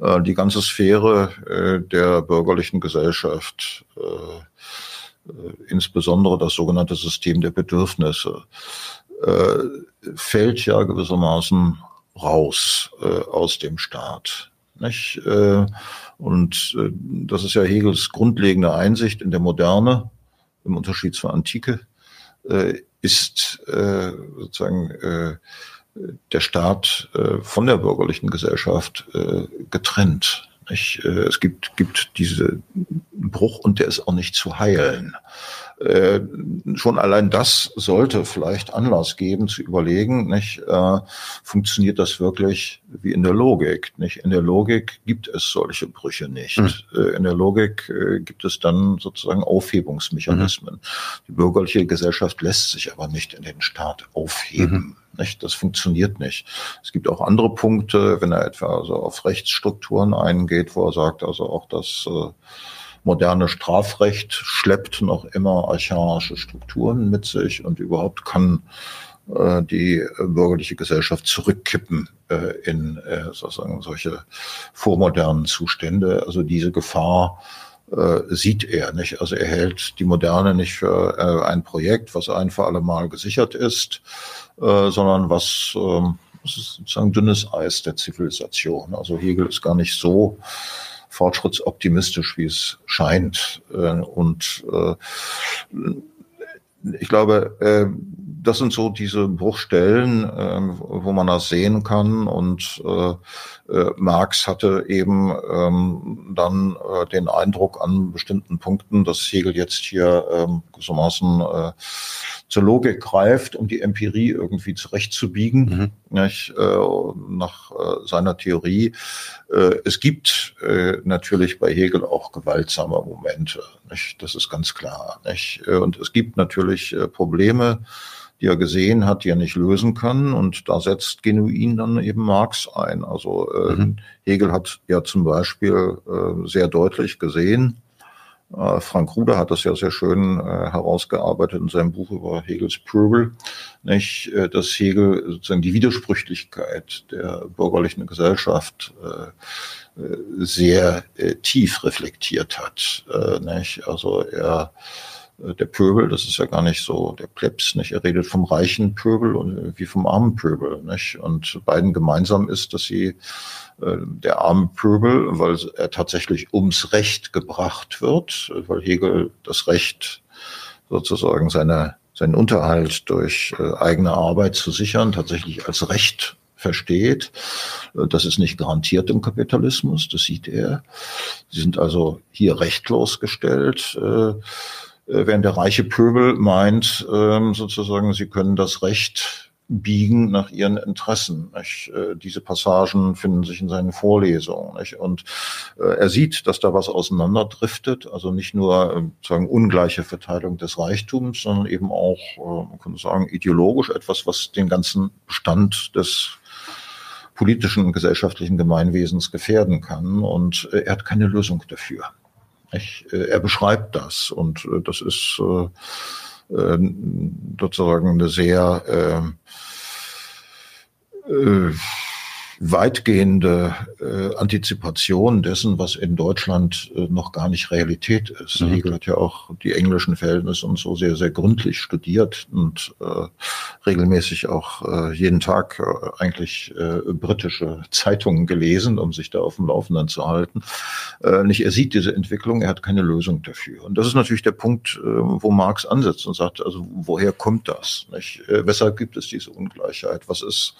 Äh, die ganze Sphäre der bürgerlichen Gesellschaft, insbesondere das sogenannte System der Bedürfnisse, fällt ja gewissermaßen raus aus dem Staat. Nicht? Und das ist ja Hegels grundlegende Einsicht in der Moderne, im Unterschied zur Antike, äh, ist äh, sozusagen äh, der Staat äh, von der bürgerlichen Gesellschaft äh, getrennt. Nicht? Äh, es gibt, gibt diese Bruch und der ist auch nicht zu heilen. Äh, schon allein das sollte vielleicht Anlass geben zu überlegen, nicht, äh, funktioniert das wirklich wie in der Logik? Nicht? In der Logik gibt es solche Brüche nicht. Mhm. Äh, in der Logik äh, gibt es dann sozusagen Aufhebungsmechanismen. Mhm. Die bürgerliche Gesellschaft lässt sich aber nicht in den Staat aufheben. Mhm. Nicht? Das funktioniert nicht. Es gibt auch andere Punkte, wenn er etwa also auf Rechtsstrukturen eingeht, wo er sagt, also auch das äh, moderne Strafrecht schleppt noch immer archaische Strukturen mit sich und überhaupt kann äh, die bürgerliche Gesellschaft zurückkippen äh, in äh, sozusagen solche vormodernen Zustände. Also diese Gefahr äh, sieht er nicht. Also er hält die Moderne nicht für äh, ein Projekt, was ein für alle Mal gesichert ist, äh, sondern was äh, sozusagen dünnes Eis der Zivilisation. Also Hegel ist gar nicht so fortschrittsoptimistisch, wie es scheint. Äh, und äh, ich glaube, äh, das sind so diese Bruchstellen, wo man das sehen kann. Und Marx hatte eben ähm, dann den Eindruck an bestimmten Punkten, dass Hegel jetzt hier ähm, gewissermaßen zur Logik greift, um die Empirie irgendwie zurechtzubiegen, mhm. nicht, äh, nach äh, seiner Theorie. Äh, es gibt äh, natürlich bei Hegel auch gewaltsame Momente, nicht? das ist ganz klar. Nicht? Äh, und es gibt natürlich äh, Probleme, die er gesehen hat, die er nicht lösen kann. Und da setzt genuin dann eben Marx ein. Also mhm. Hegel hat ja zum Beispiel sehr deutlich gesehen, Frank Ruder hat das ja sehr schön äh, herausgearbeitet in seinem Buch über Hegels Pöbel, nicht, äh, dass Hegel sozusagen die Widersprüchlichkeit der bürgerlichen Gesellschaft äh, äh sehr äh, tief reflektiert hat. Nicht? Also er der Pöbel, das ist ja gar nicht so der Plebs, nicht? Er redet vom reichen Pöbel und wie vom armen Pöbel, nicht? Und beiden gemeinsam ist, dass sie äh, der arme Pöbel, weil er tatsächlich ums Recht gebracht wird, weil Hegel das Recht sozusagen seine, seinen Unterhalt durch äh, eigene Arbeit zu sichern tatsächlich als Recht versteht. Äh, das ist nicht garantiert im Kapitalismus, das sieht er. Sie sind also hier rechtlos gestellt, während der reiche Pöbel meint, ähm, sozusagen, sie können das Recht biegen nach ihren Interessen. Nicht? Äh, diese Passagen finden sich in seinen Vorlesungen. Nicht? Und äh, er sieht, dass da was auseinanderdriftet, also nicht nur äh, sagen ungleiche Verteilung des Reichtums, sondern eben auch, äh, man könnte sagen, ideologisch etwas, was den ganzen Bestand des politischen und gesellschaftlichen Gemeinwesens gefährden kann. Und äh, er hat keine Lösung dafür. Nicht? Äh, er beschreibt das und äh, das ist äh, sozusagen eine sehr äh, weitgehende äh, Antizipation dessen, was in Deutschland äh, noch gar nicht Realität ist. Mhm. Hegel hat ja auch die englischen Verhältnisse und so sehr, sehr gründlich studiert und äh, regelmäßig auch äh, jeden Tag äh, eigentlich äh, britische Zeitungen gelesen, um sich da auf dem Laufenden zu halten. Äh, nicht, er sieht diese Entwicklung, er hat keine Lösung dafür. Und das ist natürlich der Punkt, äh, wo Marx ansetzt und sagt, also woher kommt das? Nicht? Äh, weshalb gibt es diese Ungleichheit? Was ist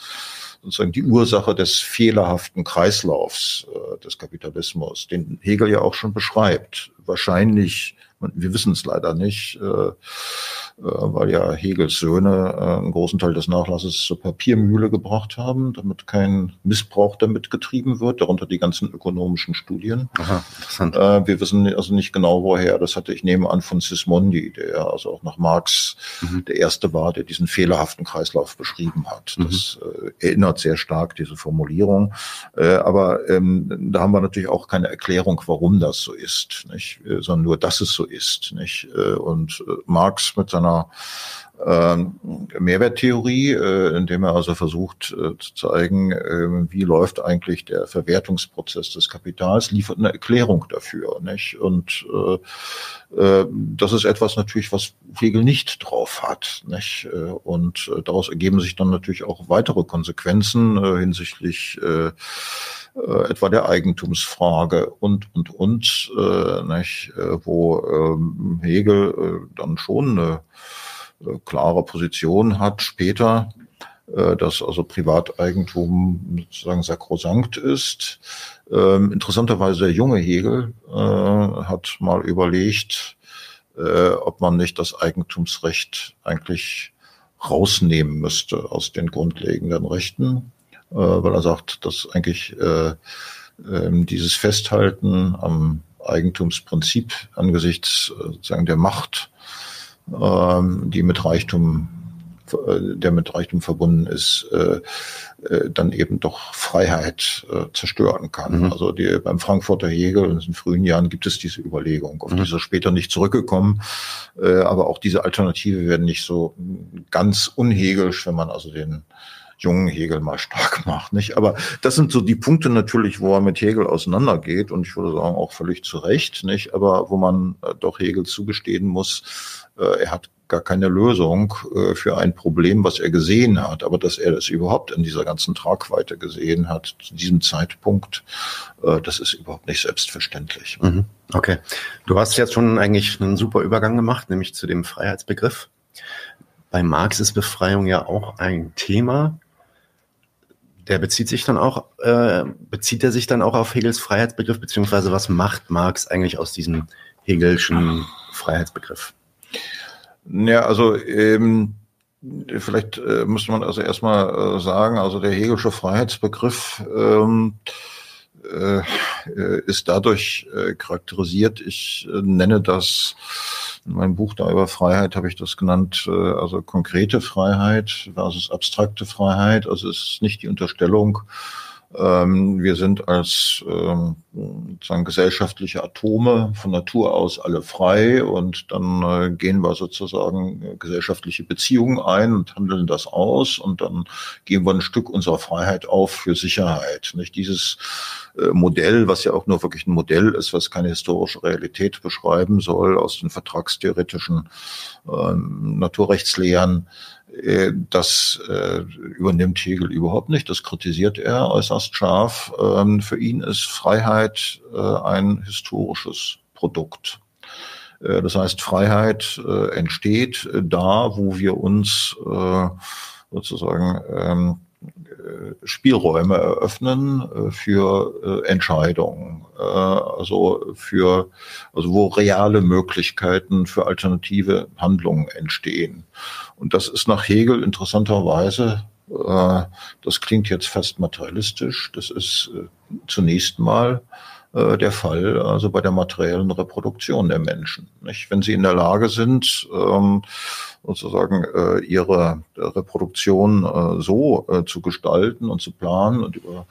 sozusagen die Ursache des fehlerhaften Kreislaufs äh, des Kapitalismus, den Hegel ja auch schon beschreibt. Wahrscheinlich, wir wissen es leider nicht, äh, weil ja Hegels Söhne äh, einen großen Teil des Nachlasses zur Papiermühle gebracht haben, damit kein Missbrauch damit getrieben wird, darunter die ganzen ökonomischen Studien. Aha, interessant. Äh, wir wissen also nicht genau, woher. Das hatte ich nehme an von Sismondi, der also auch nach Marx mhm. der erste war, der diesen fehlerhaften Kreislauf beschrieben hat. Mhm. Das äh, erinnert sehr stark diese Formulierung. Äh, aber ähm, da haben wir natürlich auch keine Erklärung, warum das so ist, nicht? sondern nur, dass es so ist. Nicht? Und Marx mit seiner seiner ähm, Mehrwerttheorie, äh, indem er also versucht äh, zu zeigen, äh, wie läuft eigentlich der Verwertungsprozess des Kapitals, liefert eine Erklärung dafür. Nicht? Und äh, äh, das ist etwas natürlich, was Hegel nicht drauf hat. Nicht? Und daraus ergeben sich dann natürlich auch weitere Konsequenzen hinsichtlich äh, etwa der Eigentumsfrage und, und, und, äh, nicht, äh, wo ähm, Hegel äh, dann schon eine äh, klare Position hat später, äh, dass also Privateigentum sozusagen sakrosankt ist. Ähm, interessanterweise der junge Hegel äh, hat mal überlegt, äh, ob man nicht das Eigentumsrecht eigentlich rausnehmen müsste aus den grundlegenden Rechten äh, weil er sagt, dass eigentlich äh, äh, dieses Festhalten am Eigentumsprinzip angesichts äh, sozusagen der Macht, äh, die mit Reichtum äh, der mit Reichtum verbunden ist, äh, äh, dann eben doch Freiheit äh, zerstören kann. Mhm. Also die, beim Frankfurter Hegel in den frühen Jahren gibt es diese Überlegung, auf mhm. die ist er später nicht zurückgekommen. Äh, aber auch diese Alternative werden nicht so ganz unhegelisch, wenn man also den jungen Hegel mal stark macht. Nicht? Aber das sind so die Punkte natürlich, wo er mit Hegel auseinandergeht und ich würde sagen auch völlig zu Recht, nicht? aber wo man äh, doch Hegel zugestehen muss, äh, er hat gar keine Lösung äh, für ein Problem, was er gesehen hat, aber dass er das überhaupt in dieser ganzen Tragweite gesehen hat, zu diesem Zeitpunkt, das ist überhaupt nicht selbstverständlich. Mhm. Okay. Du hast jetzt schon eigentlich einen super Übergang gemacht, nämlich zu dem Freiheitsbegriff. Bei Marx ist Befreiung ja auch ein Thema der bezieht sich dann auch, äh, bezieht er sich dann auch auf Hegels Freiheitsbegriff, beziehungsweise was macht Marx eigentlich aus diesem Hegelschen Freiheitsbegriff? Ja, also ähm, vielleicht äh, müsste man also erstmal äh, sagen, also der Hegelsche Freiheitsbegriff ähm, äh, ist dadurch äh, charakterisiert, ich äh, nenne das in meinem Buch da über Freiheit habe ich das genannt, äh, also konkrete Freiheit versus abstrakte Freiheit. Also es ist nicht die Unterstellung, ähm, wir sind als ähm, sozusagen gesellschaftliche Atome von Natur aus alle frei und dann äh, gehen wir sozusagen gesellschaftliche Beziehungen ein und handeln das aus und dann geben wir ein Stück unserer Freiheit auf für Sicherheit. Nicht dieses äh, Modell, was ja auch nur wirklich ein Modell ist, was keine historische Realität beschreiben soll, aus den vertragstheoretischen äh, Naturrechtslehren, das äh, übernimmt Hegel überhaupt nicht. Das kritisiert er äußerst scharf. Ähm, für ihn ist Freiheit äh, ein historisches Produkt. Äh, das heißt, Freiheit äh, entsteht da, wo wir uns äh, sozusagen ähm, äh, Spielräume eröffnen äh, für äh, Entscheidungen, also für, also wo reale Möglichkeiten für alternative Handlungen entstehen. Und das ist nach Hegel interessanterweise, das klingt jetzt fast materialistisch, das ist zunächst mal der Fall, also bei der materiellen Reproduktion der Menschen. Nicht? Wenn sie in der Lage sind, ähm, sozusagen äh, ihre Reproduktion äh, so äh, zu gestalten und zu planen und über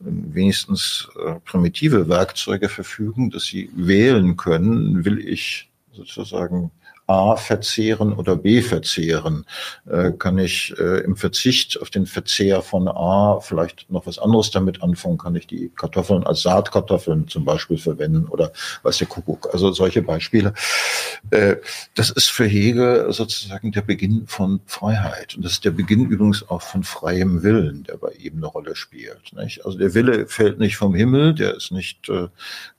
äh, wenigstens äh, primitive Werkzeuge verfügen, dass sie wählen können, will ich sozusagen A verzehren oder B verzehren? Äh, kann ich äh, im Verzicht auf den Verzehr von A vielleicht noch was anderes damit anfangen? Kann ich die Kartoffeln als Saatkartoffeln zum Beispiel verwenden oder was der Kuckuck? Also solche Beispiele. Äh, das ist für Hegel sozusagen der Beginn von Freiheit. Und das ist der Beginn übrigens auch von freiem Willen, der bei ihm eine Rolle spielt. Nicht? Also der Wille fällt nicht vom Himmel, der ist nicht äh,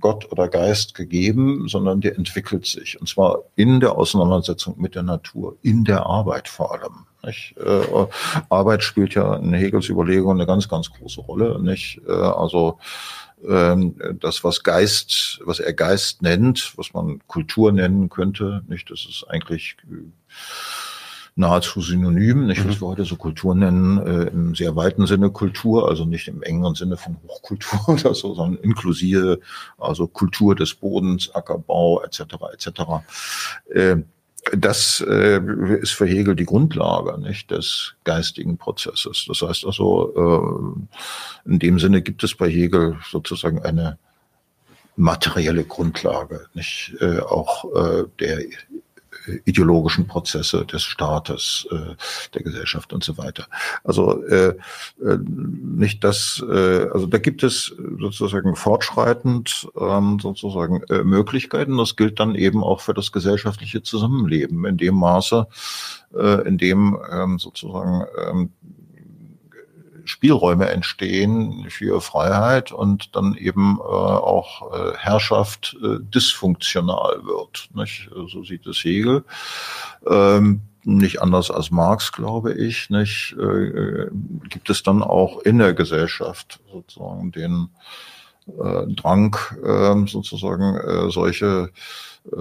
Gott oder Geist gegeben, sondern der entwickelt sich. Und zwar in der Auseinandersetzung mit der Natur, in der Arbeit vor allem. Nicht? Äh, Arbeit spielt ja in Hegels Überlegung eine ganz, ganz große Rolle. Nicht? Äh, also ähm, das, was Geist, was er Geist nennt, was man Kultur nennen könnte, nicht? Das ist eigentlich äh, nahezu synonym, nicht, was mhm. wir heute so Kultur nennen, äh, im sehr weiten Sinne Kultur, also nicht im engeren Sinne von Hochkultur oder so, sondern inklusive, also Kultur des Bodens, Ackerbau etc. etc. Äh, das äh, ist für Hegel die Grundlage nicht, des geistigen Prozesses. Das heißt also, äh, in dem Sinne gibt es bei Hegel sozusagen eine materielle Grundlage, nicht äh, auch äh, der ideologischen Prozesse des Staates, äh, der Gesellschaft und so weiter. Also äh, äh, nicht das, äh, also da gibt es sozusagen fortschreitend ähm, sozusagen äh, Möglichkeiten. Das gilt dann eben auch für das gesellschaftliche Zusammenleben in dem Maße, äh, in dem ähm, sozusagen ähm, Spielräume entstehen für Freiheit und dann eben äh, auch äh, Herrschaft äh, dysfunktional wird. Nicht? So sieht es Hegel. Ähm, nicht anders als Marx, glaube ich, nicht, äh, gibt es dann auch in der Gesellschaft sozusagen den äh, Drang, äh, sozusagen äh, solche äh,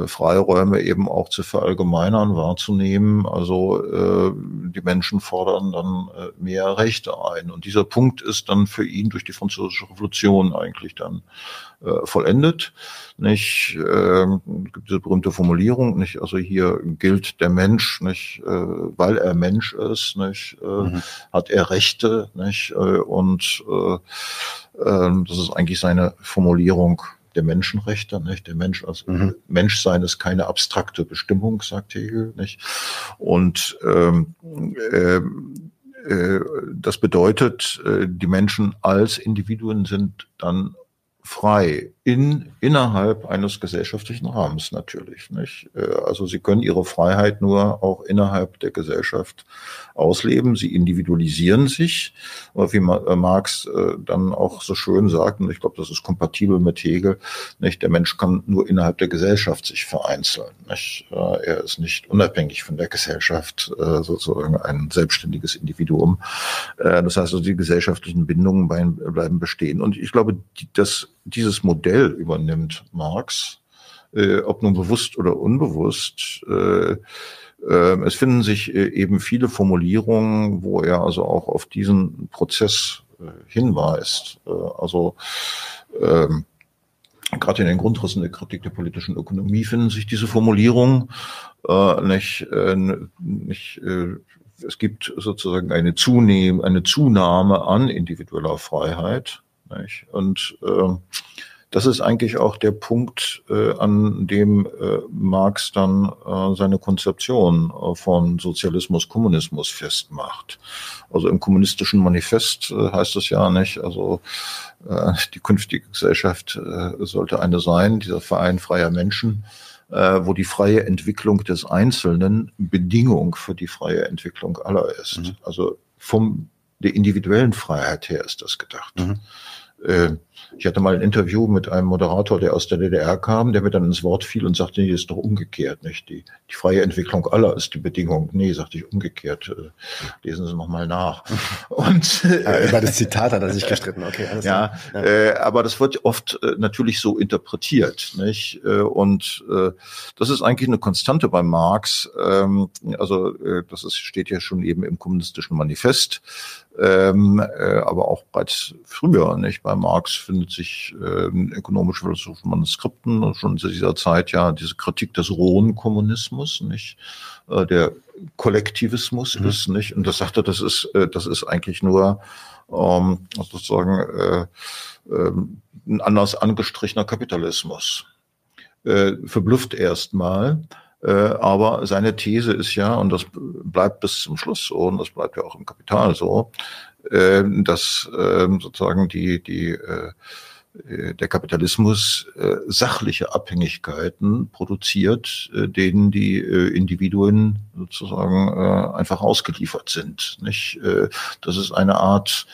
Freiräume eben auch zu verallgemeinern, wahrzunehmen. Also äh, die Menschen fordern dann äh, mehr Rechte ein. Und dieser Punkt ist dann für ihn durch die Französische Revolution eigentlich dann äh, vollendet. Nicht äh, gibt diese berühmte Formulierung, nicht? Also hier gilt der Mensch, nicht, äh, weil er Mensch ist, nicht, äh, mhm. hat er Rechte, nicht äh, und äh, äh, das ist eigentlich seine Formulierung der Menschenrechte, nicht? Der Mensch als mhm. Menschsein ist keine abstrakte Bestimmung, sagt Hegel, nicht? Und ähm, äh, äh, das bedeutet, äh, die Menschen als Individuen sind dann frei in, innerhalb eines gesellschaftlichen Rahmens natürlich. Nicht? Äh, also sie können ihre Freiheit nur auch innerhalb der Gesellschaft ausleben. Sie individualisieren sich, wie äh, Marx äh, dann auch so schön sagt, und ich glaube, das ist kompatibel mit Hegel, nicht? der Mensch kann nur innerhalb der Gesellschaft sich vereinzeln. Nicht? Er ist nicht unabhängig von der Gesellschaft, sozusagen ein selbstständiges Individuum. Das heißt also, die gesellschaftlichen Bindungen bleiben bestehen. Und ich glaube, dass dieses Modell übernimmt Marx, äh, ob nun bewusst oder unbewusst. Äh, äh, es finden sich äh, eben viele Formulierungen, wo er also auch auf diesen Prozess äh, hinweist. Äh, also ähm, gerade in den Grundrissen der Kritik der politischen Ökonomie finden sich diese Formulierungen nicht, nicht es gibt sozusagen eine Zunahme, eine Zunahme an individueller Freiheit. Nicht? Und äh, das ist eigentlich auch der Punkt, äh, an dem äh, Marx dann äh, seine Konzeption äh, von Sozialismus, Kommunismus festmacht. Also im kommunistischen Manifest äh, heißt es ja nicht, also äh, die künftige Gesellschaft sollte eine sein, dieser Verein freier Menschen, wo die freie Entwicklung des Einzelnen Bedingung für die freie Entwicklung aller ist. Mhm. Also vom der individuellen Freiheit her ist das gedacht. Mhm. Äh, ich hatte mal ein Interview mit einem Moderator, der aus der DDR kam, der mir dann ins Wort fiel und sagte, nee, ist doch umgekehrt, nicht? Die, die freie Entwicklung aller ist die Bedingung. Nee, sagte ich umgekehrt. Äh, lesen Sie nochmal nach. Und äh, über das Zitat hat er sich gestritten. Okay, alles ja, ja. Äh, aber das wird oft äh, natürlich so interpretiert, nicht? Äh, und äh, das ist eigentlich eine Konstante bei Marx. Ähm, also äh, das ist, steht ja schon eben im kommunistischen Manifest ähm, äh, aber auch bereits früher, nicht? Bei Marx findet sich äh, in ökonomisch-philosophischen Manuskripten schon zu dieser Zeit ja diese Kritik des rohen Kommunismus, nicht? Äh, der Kollektivismus mhm. ist, nicht? Und das sagt er, das ist, äh, das ist eigentlich nur ähm, sozusagen äh, äh, ein anders angestrichener Kapitalismus. Äh, verblüfft erstmal aber seine These ist ja, und das bleibt bis zum Schluss so, und das bleibt ja auch im Kapital so, äh, dass äh, sozusagen die, die äh, der Kapitalismus äh, sachliche Abhängigkeiten produziert, äh, denen die äh, Individuen sozusagen äh, einfach ausgeliefert sind. Nicht? Äh, das ist eine Art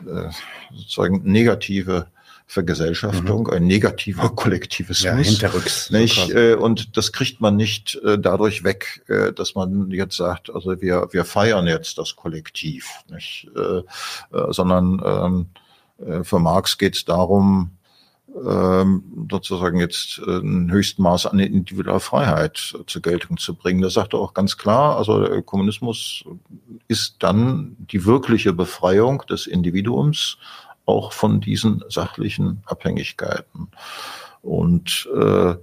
äh, sozusagen negative Vergesellschaftung, mhm. ein negativer Kollektivismus. Ja, hinterrücks. Nicht? So und das kriegt man nicht dadurch weg, dass man jetzt sagt, also wir, wir feiern jetzt das Kollektiv, nicht? sondern ähm, für Marx geht es darum, ähm, sozusagen jetzt ein höchsten Maß an individueller Freiheit zur Geltung zu bringen. Das sagt er auch ganz klar. Also Kommunismus ist dann die wirkliche Befreiung des Individuums auch von diesen sachlichen Abhängigkeiten. Und äh,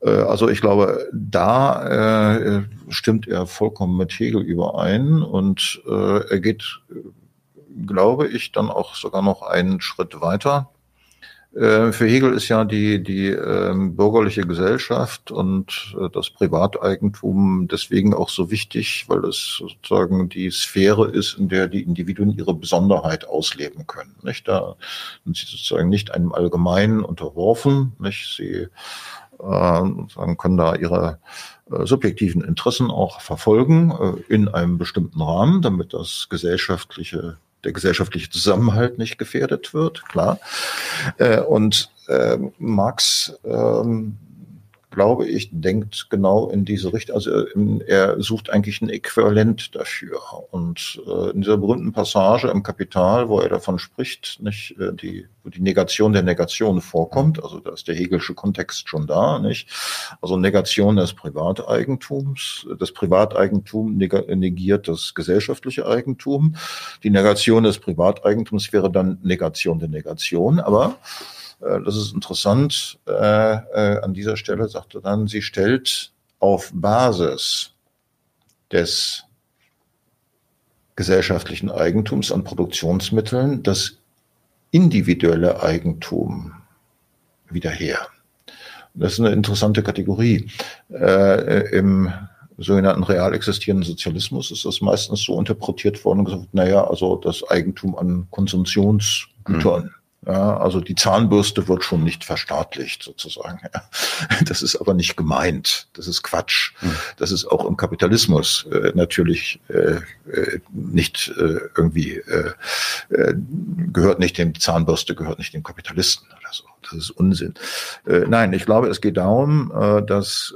äh also ich glaube, da äh, stimmt er vollkommen mit Hegel überein und äh, er geht, glaube ich, dann auch sogar noch einen Schritt weiter äh, für Hegel ist ja die, die ähm, bürgerliche Gesellschaft und äh, das Privateigentum deswegen auch so wichtig, weil es sozusagen die Sphäre ist, in der die Individuen ihre Besonderheit ausleben können. Nicht? Da sind sie sozusagen nicht einem Allgemeinen unterworfen. Nicht? Sie äh, können da ihre äh, subjektiven Interessen auch verfolgen äh, in einem bestimmten Rahmen, damit das gesellschaftliche der gesellschaftliche Zusammenhalt nicht gefährdet wird, klar. Äh, und äh, Marx ähm, glaube ich, denkt genau in diese Richtung. Also er sucht eigentlich ein Äquivalent dafür. Und äh, in dieser berühmten Passage im Kapital, wo er davon spricht, nicht äh, die, wo die Negation der Negation vorkommt, also da ist der Hegelsche Kontext schon da, nicht? Also Negation des Privateigentums. Das Privateigentum negiert das gesellschaftliche Eigentum. Die Negation des Privateigentums wäre dann Negation der Negation, aber das ist interessant. Äh, äh, an dieser Stelle sagt er dann, sie stellt auf Basis des gesellschaftlichen Eigentums an Produktionsmitteln das individuelle Eigentum wieder her. Das ist eine interessante Kategorie. Äh, Im sogenannten real existierenden Sozialismus ist das meistens so interpretiert worden, gesagt, naja, also das Eigentum an Konsumptionsgütern. Mhm ja, also die Zahnbürste wird schon nicht verstaatlicht sozusagen. Ja. Das ist aber nicht gemeint. Das ist Quatsch. Hm. Das ist auch im Kapitalismus äh, natürlich äh, äh nicht äh, irgendwie äh, äh, gehört nicht dem Zahnbürste gehört nicht dem Kapitalisten oder so. Das ist Unsinn. Nein, ich glaube, es geht darum, dass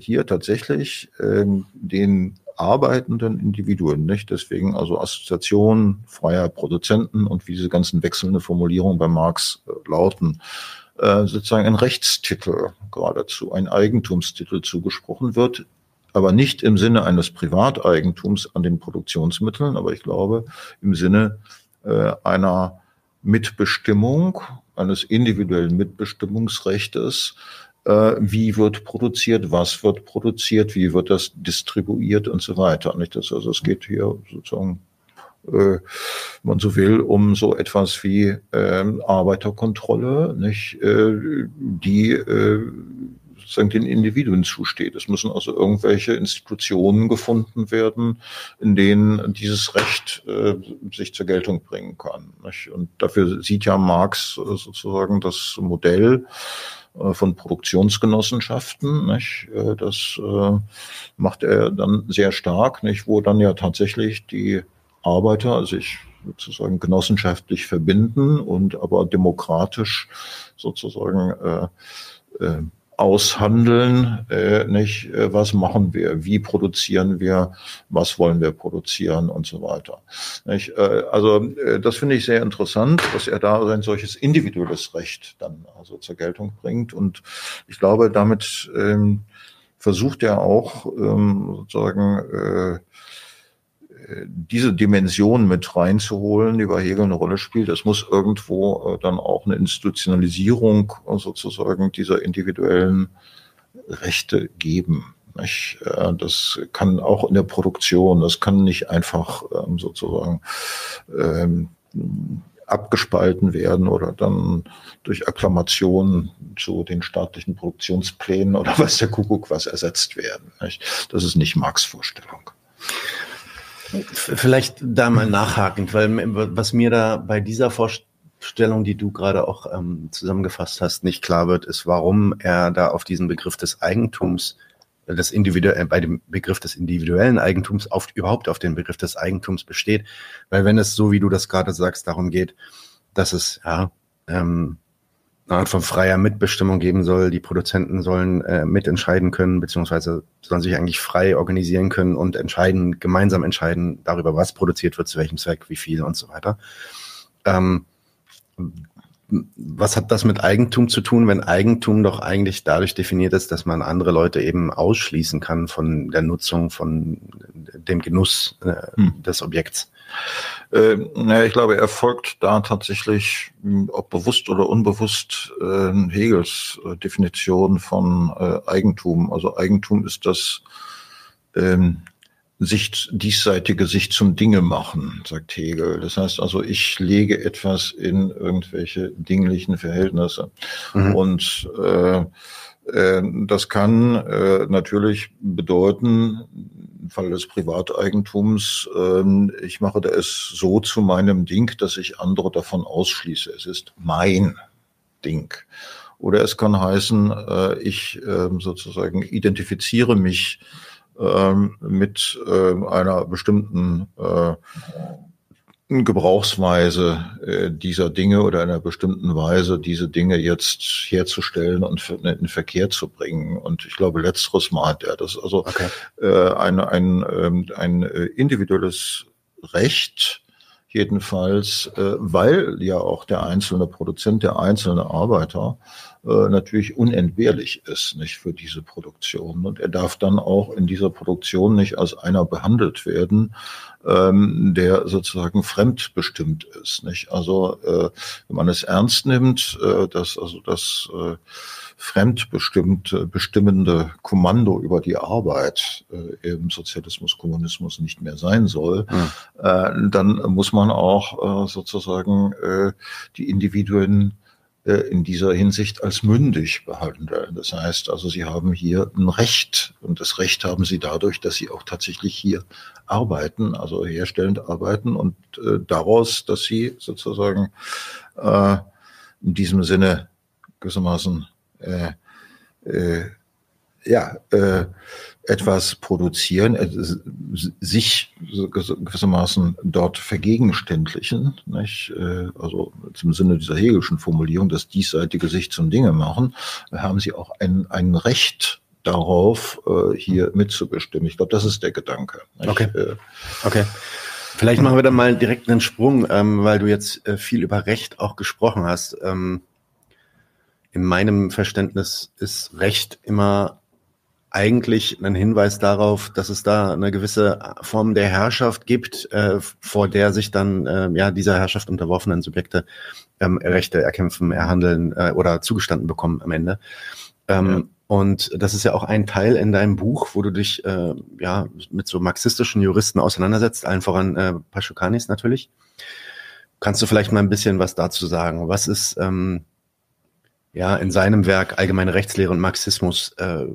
hier tatsächlich den arbeitenden Individuen, nicht? Deswegen also Assoziation freier Produzenten und wie diese ganzen wechselnde Formulierungen bei Marx äh, lauten, äh, sozusagen ein Rechtstitel geradezu, ein Eigentumstitel zugesprochen wird, aber nicht im Sinne eines Privateigentums an den Produktionsmitteln, aber ich glaube im Sinne äh, einer Mitbestimmung, eines individuellen Mitbestimmungsrechtes wie wird produziert, was wird produziert, wie wird das distribuiert und so weiter. Nicht? Das, also es geht hier sozusagen äh, man so will, um so etwas wie ähm, Arbeiterkontrolle, nicht, äh, die äh, sozusagen den Individuen zusteht. Es müssen also irgendwelche Institutionen gefunden werden, in denen dieses Recht äh, sich zur Geltung bringen kann. Nicht? Und dafür sieht ja Marx äh, sozusagen das Modell äh, von Produktionsgenossenschaften. Nicht? Äh, das äh, macht er dann sehr stark, nicht? wo dann ja tatsächlich die Arbeiter sich sozusagen genossenschaftlich verbinden und aber demokratisch sozusagen äh, äh, aushandeln, äh, nicht, äh, was machen wir, wie produzieren wir, was wollen wir produzieren und so weiter. Nicht? Äh, also äh, das finde ich sehr interessant, dass er da ein solches individuelles Recht dann also zur Geltung bringt und ich glaube, damit ähm, versucht er auch ähm, sozusagen äh, diese Dimension mit reinzuholen, die bei Hegel eine Rolle spielt. Es muss irgendwo äh, dann auch eine Institutionalisierung äh, sozusagen dieser individuellen Rechte geben. Äh, das kann auch in der Produktion, das kann nicht einfach ähm, sozusagen ähm, abgespalten werden oder dann durch Akklamation zu den staatlichen Produktionsplänen oder was der Kuckuck was ersetzt werden. Das ist nicht Marx Vorstellung. Vielleicht da mal nachhakend, weil was mir da bei dieser Vorstellung, die du gerade auch ähm, zusammengefasst hast, nicht klar wird, ist, warum er da auf diesen Begriff des Eigentums das individuell, bei dem Begriff des individuellen Eigentums auf, überhaupt auf den Begriff des Eigentums besteht. Weil wenn es so, wie du das gerade sagst, darum geht, dass es ja ähm, eine Art von freier Mitbestimmung geben soll, die Produzenten sollen äh, mitentscheiden können, beziehungsweise sollen sich eigentlich frei organisieren können und entscheiden, gemeinsam entscheiden darüber, was produziert wird, zu welchem Zweck, wie viel und so weiter. Ähm, was hat das mit Eigentum zu tun, wenn Eigentum doch eigentlich dadurch definiert ist, dass man andere Leute eben ausschließen kann von der Nutzung, von dem Genuss äh, hm. des Objekts? Äh, naja, ich glaube, er folgt da tatsächlich, hm, ob bewusst oder unbewusst, äh, Hegels äh, Definition von äh, Eigentum. Also Eigentum ist das ähm, Sicht, diesseitige Sicht zum Dinge machen, sagt Hegel. Das heißt also, ich lege etwas in irgendwelche dinglichen Verhältnisse. Mhm. Und äh, das kann äh, natürlich bedeuten, im Fall des Privateigentums, äh, ich mache es so zu meinem Ding, dass ich andere davon ausschließe. Es ist mein Ding. Oder es kann heißen, äh, ich äh, sozusagen identifiziere mich ähm, mit einer bestimmten äh, Gebrauchsweise äh, dieser Dinge oder einer bestimmten Weise, diese Dinge jetzt herzustellen und in den Verkehr zu bringen. Und ich glaube, letzteres meint er. Das ist also okay. äh, ein, ein, ähm, ein äh, individuelles Recht, jedenfalls, äh, weil ja auch der einzelne Produzent, der einzelne Arbeiter natürlich unentbehrlich ist, nicht für diese Produktion. Und er darf dann auch in dieser Produktion nicht als einer behandelt werden, ähm, der sozusagen fremdbestimmt ist. Nicht? Also äh, wenn man es ernst nimmt, äh, dass also das äh, fremdbestimmte, bestimmende Kommando über die Arbeit äh, im Sozialismus, Kommunismus nicht mehr sein soll, ja. äh, dann muss man auch äh, sozusagen äh, die Individuen äh, in dieser Hinsicht als mündig behandeln. Das heißt also, sie haben hier ein Recht und das Recht haben sie dadurch, dass sie auch tatsächlich hier arbeiten, also herstellend arbeiten und äh, daraus, dass sie sozusagen äh, in diesem Sinne gewissermaßen äh, äh, ja, äh, etwas produzieren, äh, sich gewissermaßen dort vergegenständlichen, nicht? Äh, also im Sinne dieser Hegelschen Formulierung, das diesseitige sich zum Dinge machen, haben sie auch ein, ein Recht darauf, äh, hier mitzubestimmen. Ich glaube, das ist der Gedanke. Nicht? Okay. Äh, okay. Vielleicht machen wir dann mal direkt einen Sprung, ähm, weil du jetzt äh, viel über Recht auch gesprochen hast. Ähm, in meinem Verständnis ist Recht immer eigentlich ein Hinweis darauf, dass es da eine gewisse Form der Herrschaft gibt, äh, vor der sich dann äh, ja dieser Herrschaft unterworfenen Subjekte ähm, Rechte erkämpfen, erhandeln äh, oder zugestanden bekommen am Ende. Ähm, ja. Und das ist ja auch ein Teil in deinem Buch, wo du dich äh, ja mit so marxistischen Juristen auseinandersetzt, allen voran äh, Paschukanis natürlich. Kannst du vielleicht mal ein bisschen was dazu sagen? Was ist ähm, ja in seinem Werk Allgemeine Rechtslehre und Marxismus äh,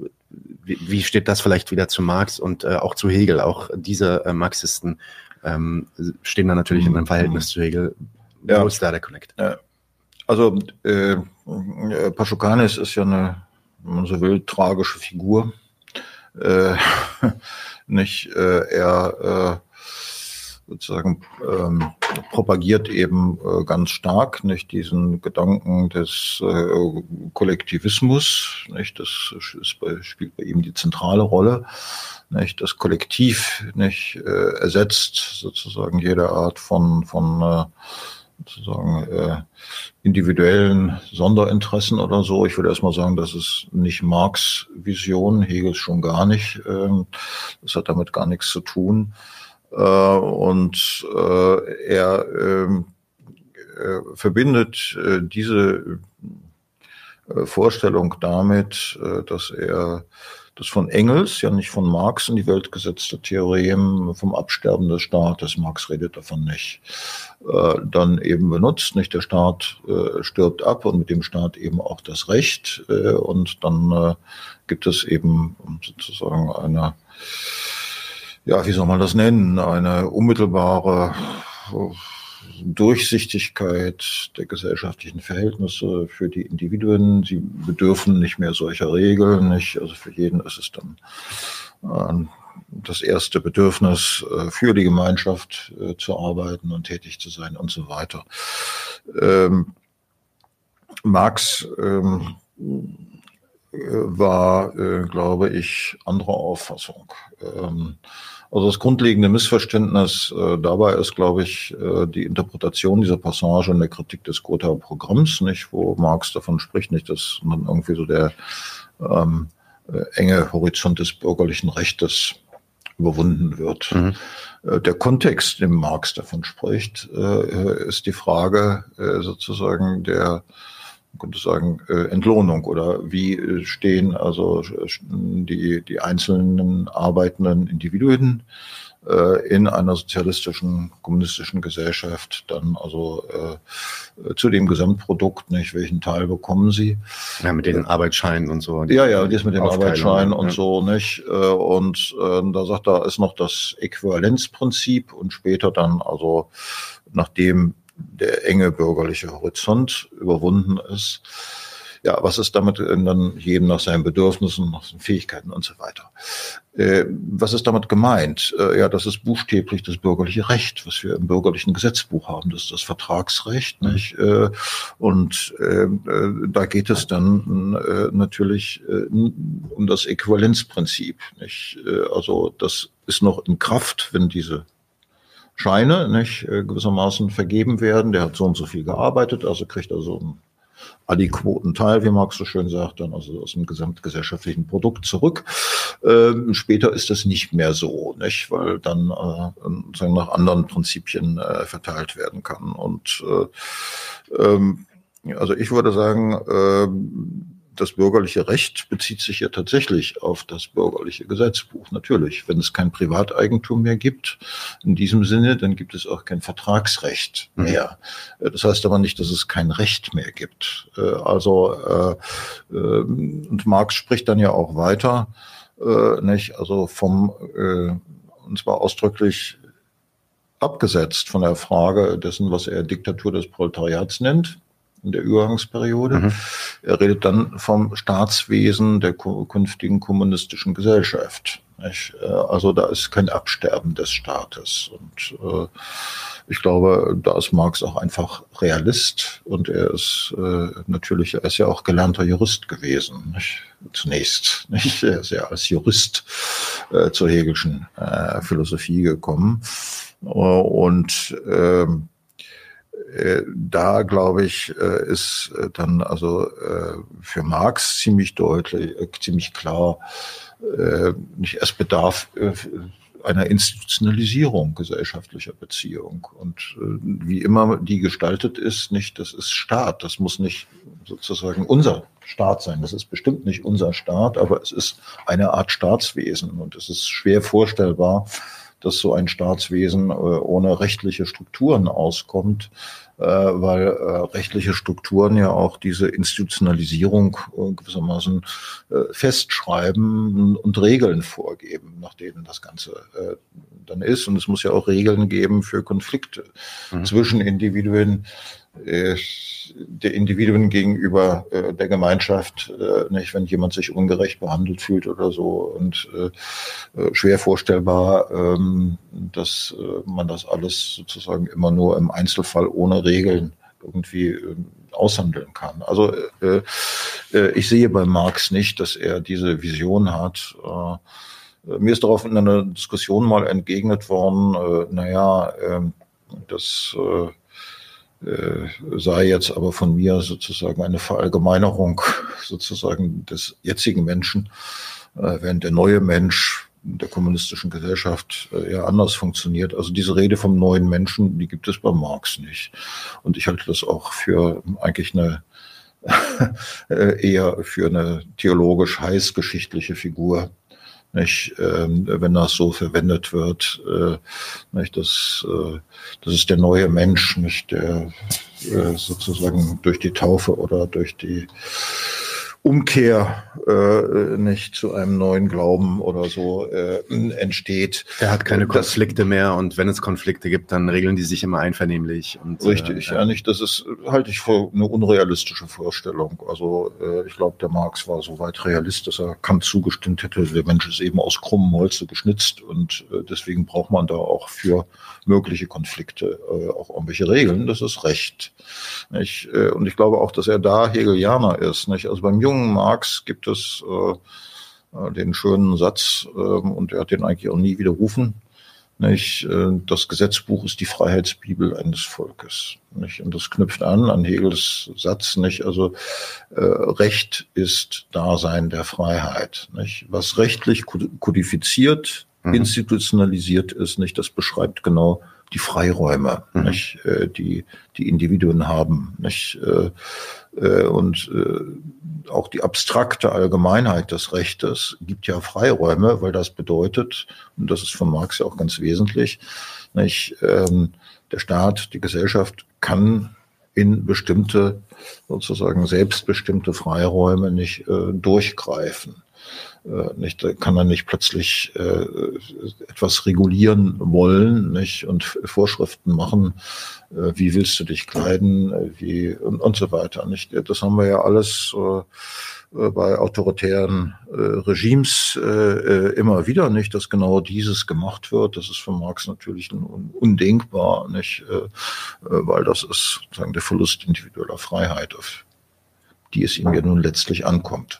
wie, wie steht das vielleicht wieder zu Marx und äh, auch zu Hegel? Auch diese äh, Marxisten ähm, stehen da natürlich in einem Verhältnis zu Hegel. Wo ja. ist da der Connect? Ja. Also äh, Paschukanis ist ja eine, wenn man so will, tragische Figur. Äh, nicht, äh, er äh, sozusagen ähm, propagiert eben äh, ganz stark nicht diesen Gedanken des äh, Kollektivismus, nicht das ist spielt bei ihm die zentrale Rolle, nicht das Kollektiv nicht äh, ersetzt sozusagen jede Art von von äh, sozusagen äh, individuellen Sonderinteressen oder so. Ich würde erstmal sagen, das ist nicht Marx Vision, Hegels schon gar nicht. Äh, das hat damit gar nichts zu tun. Äh, und äh, er ähm, äh, verbindet diese Vorstellung damit, dass er das von Engels, ja nicht von Marx in die Welt gesetzte Theorem vom Absterben des Staates, Marx redet davon nicht, äh, dann eben benutzt. Nicht der Staat äh, stirbt ab und mit dem Staat eben auch das Recht. Äh, und dann äh, gibt es eben sozusagen eine, ja, wie soll man das nennen, eine unmittelbare Durchsichtigkeit der gesellschaftlichen Verhältnisse für die Individuen. Sie bedürfen nicht mehr solcher Regeln, nicht? Also für jeden ist es dann äh, das erste Bedürfnis, äh, für die Gemeinschaft äh, zu arbeiten und tätig zu sein und so weiter. Ähm, Marx ähm, war, äh, glaube ich, anderer Auffassung. Ähm, also das grundlegende Missverständnis äh, dabei ist, glaube ich, äh, die Interpretation dieser Passage in der Kritik des Gotha Programms, nicht, wo Marx davon spricht, nicht, dass man irgendwie so der ähm, äh, enge Horizont des bürgerlichen Rechtes überwunden wird. Mhm. Äh, der Kontext, in dem Marx davon spricht, äh, ist die Frage äh, sozusagen der man könnte sagen, äh, Entlohnung oder wie äh, stehen also die, die einzelnen arbeitenden Individuen äh, in einer sozialistischen, kommunistischen Gesellschaft dann also äh, zu dem Gesamtprodukt, nicht? Welchen Teil bekommen sie? Ja, mit den Arbeitsscheinen und so. Ja, ja, dies mit den Arbeitsscheinen und ja. so, nicht? Und äh, da sagt er, ist noch das Äquivalenzprinzip und später dann also, nachdem der enge bürgerliche Horizont überwunden ist. Ja, was ist damit dann jedem nach seinen Bedürfnissen, nach seinen Fähigkeiten und so weiter? Äh, was ist damit gemeint? Äh, ja, das ist buchstäblich das bürgerliche Recht, was wir im bürgerlichen Gesetzbuch haben. Das ist das Vertragsrecht, mhm. nicht? Äh, und äh, äh, da geht es dann natürlich um das Äquivalenzprinzip, nicht? also das ist noch in Kraft, wenn diese Scheine nicht, äh, gewissermaßen vergeben werden. Der hat so und so viel gearbeitet, also kriegt er so einen adäquaten Teil, wie Marx so schön sagt, dann also aus dem gesamtgesellschaftlichen Produkt zurück. Ähm, später ist das nicht mehr so, nicht, weil dann äh, sagen, nach anderen Prinzipien äh, verteilt werden kann. Und äh, ähm, also ich würde sagen, äh, das bürgerliche Recht bezieht sich ja tatsächlich auf das bürgerliche Gesetzbuch. Natürlich, wenn es kein Privateigentum mehr gibt, in diesem Sinne, dann gibt es auch kein Vertragsrecht mhm. mehr. Mhm. Das heißt aber nicht, dass es kein Recht mehr gibt. Äh, also, äh, und Marx spricht dann ja auch weiter, nicht? Also vom, und zwar ausdrücklich abgesetzt von der Frage dessen, was er Diktatur des Proletariats nennt in der Übergangsperiode. Mhm. Er redet dann vom Staatswesen der künftigen kommunistischen Gesellschaft. Nicht? Äh, also da ist kein Absterben des Staates. Und äh, ich glaube, da ist Marx auch einfach Realist und er ist äh, natürlich, er ist ja auch gelernter Jurist gewesen, nicht? zunächst. Nicht? Er ist ja als Jurist äh, zur Hegelschen äh, Philosophie gekommen. Und ähm, äh, da glaube ich, äh, ist äh, dann also für Marx ziemlich deutlich, ziemlich klar, nicht erst bedarf einer Institutionalisierung gesellschaftlicher Beziehung. Und wie immer die gestaltet ist, nicht, das ist Staat. Das muss nicht sozusagen unser Staat sein. Das ist bestimmt nicht unser Staat, aber es ist eine Art Staatswesen. Und es ist schwer vorstellbar, dass so ein Staatswesen ohne rechtliche Strukturen auskommt, äh, weil äh, rechtliche Strukturen ja auch diese Institutionalisierung äh, gewissermaßen festschreiben und Regeln vorgeben, nach denen das Ganze dann ist. Und es muss ja auch Regeln geben für Konflikte mhm. zwischen Individuen äh, der Individuen gegenüber äh, der Gemeinschaft, äh, nicht, wenn jemand sich ungerecht behandelt fühlt oder so und äh, äh schwer vorstellbar, ähm, dass äh, man das alles sozusagen immer nur im Einzelfall ohne Regeln irgendwie äh, aushandeln kann. Also äh, äh, ich sehe bei Marx nicht, dass er diese Vision hat. Äh, mir ist darauf in einer Diskussion mal entgegnet worden, äh, naja, äh, das äh, äh, sei jetzt aber von mir sozusagen eine Verallgemeinerung sozusagen des jetzigen Menschen, äh, während der neue Mensch der kommunistischen Gesellschaft äh, ja anders funktioniert. Also diese Rede vom neuen Menschen, die gibt es bei Marx nicht. Und ich halte das auch für eigentlich eine eher für eine theologisch heißgeschichtliche Figur nicht, ähm, wenn das so verwendet wird, äh, nicht, das, äh, das ist der neue Mensch, nicht der äh, sozusagen durch die Taufe oder durch die Umkehr äh, nicht zu einem neuen Glauben oder so äh, entsteht. Er hat keine Konflikte das, mehr und wenn es Konflikte gibt, dann regeln die sich immer einvernehmlich. Und, richtig, äh, ja, nicht. Das ist halte ich für eine unrealistische Vorstellung. Also äh, ich glaube, der Marx war so weit realist, dass er Kant zugestimmt hätte. Der Mensch ist eben aus krummem Holze geschnitzt und äh, deswegen braucht man da auch für mögliche Konflikte äh, auch irgendwelche Regeln. Das ist recht. Nicht? Äh, und ich glaube auch, dass er da Hegelianer ist. Nicht? Also beim jungen Marx gibt es äh, äh, den schönen Satz, äh, und er hat den eigentlich auch nie widerrufen, nicht? Äh, das Gesetzbuch ist die Freiheitsbibel eines Volkes. Nicht? Und das knüpft an an Hegels Satz, nicht? Also äh, Recht ist Dasein der Freiheit. Nicht? Was rechtlich kodifiziert, mhm. institutionalisiert ist, nicht? Das beschreibt genau die Freiräume, mhm. nicht, äh, die die Individuen haben, nicht, äh, äh, und äh, auch die abstrakte Allgemeinheit des Rechtes gibt ja Freiräume, weil das bedeutet, und das ist von Marx ja auch ganz wesentlich, nicht, ähm, der Staat, die Gesellschaft kann in bestimmte sozusagen selbstbestimmte Freiräume nicht äh, durchgreifen. Äh, nicht, kann man nicht plötzlich äh, etwas regulieren wollen nicht, und Vorschriften machen, äh, wie willst du dich kleiden, äh, wie und, und so weiter. Nicht? Das haben wir ja alles äh, äh bei autoritären äh, Regimes äh, immer wieder nicht, dass genau dieses gemacht wird. Das ist für Marx natürlich undenkbar, nicht, äh, weil das ist sozusagen der Verlust individueller Freiheit, auf die es ihm ja nun letztlich ankommt.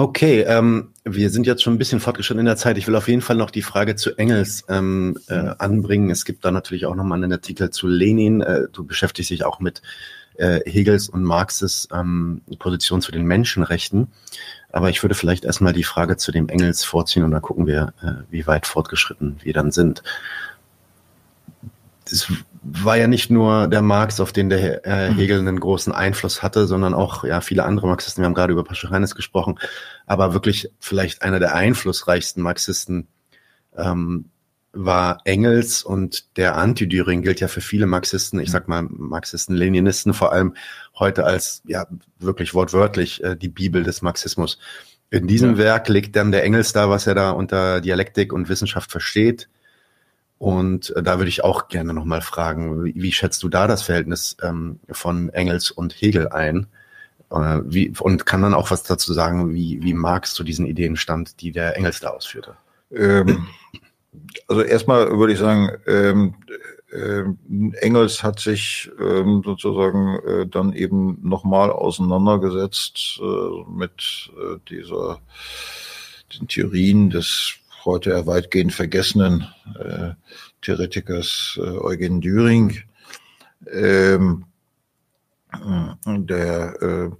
Okay, ähm, wir sind jetzt schon ein bisschen fortgeschritten in der Zeit. Ich will auf jeden Fall noch die Frage zu Engels ähm, äh, mhm. anbringen. Es gibt da natürlich auch nochmal einen Artikel zu Lenin. Äh, du beschäftigst dich auch mit äh, Hegels und Marxes ähm, Position zu den Menschenrechten. Aber ich würde vielleicht erstmal die Frage zu dem Engels vorziehen und dann gucken wir, äh, wie weit fortgeschritten wir dann sind. Das war ja nicht nur der Marx, auf den der äh, mhm. Hegel einen großen Einfluss hatte, sondern auch ja viele andere Marxisten. Wir haben gerade über Paschachanis gesprochen, aber wirklich vielleicht einer der einflussreichsten Marxisten ähm, war Engels und der Anti-Düring gilt ja für viele Marxisten, ich mhm. sag mal Marxisten, Leninisten vor allem heute als ja wirklich wortwörtlich äh, die Bibel des Marxismus. In diesem ja. Werk legt dann der Engels da, was er da unter Dialektik und Wissenschaft versteht und äh, da würde ich auch gerne nochmal fragen, wie, wie, schätzt du da das Verhältnis ähm, von Engels und Hegel ein? Äh, wie, und kann dann auch was dazu sagen, wie, wie Marx zu diesen Ideen stand, die der Engels da ausführte? Ähm, also erstmal würde ich sagen, ähm, äh, Engels hat sich ähm, sozusagen äh, dann eben nochmal auseinandergesetzt äh, mit äh, dieser den Theorien des heute ja weitgehend vergessenen äh, Theoretikers äh, Eugen Düring, ähm, der äh,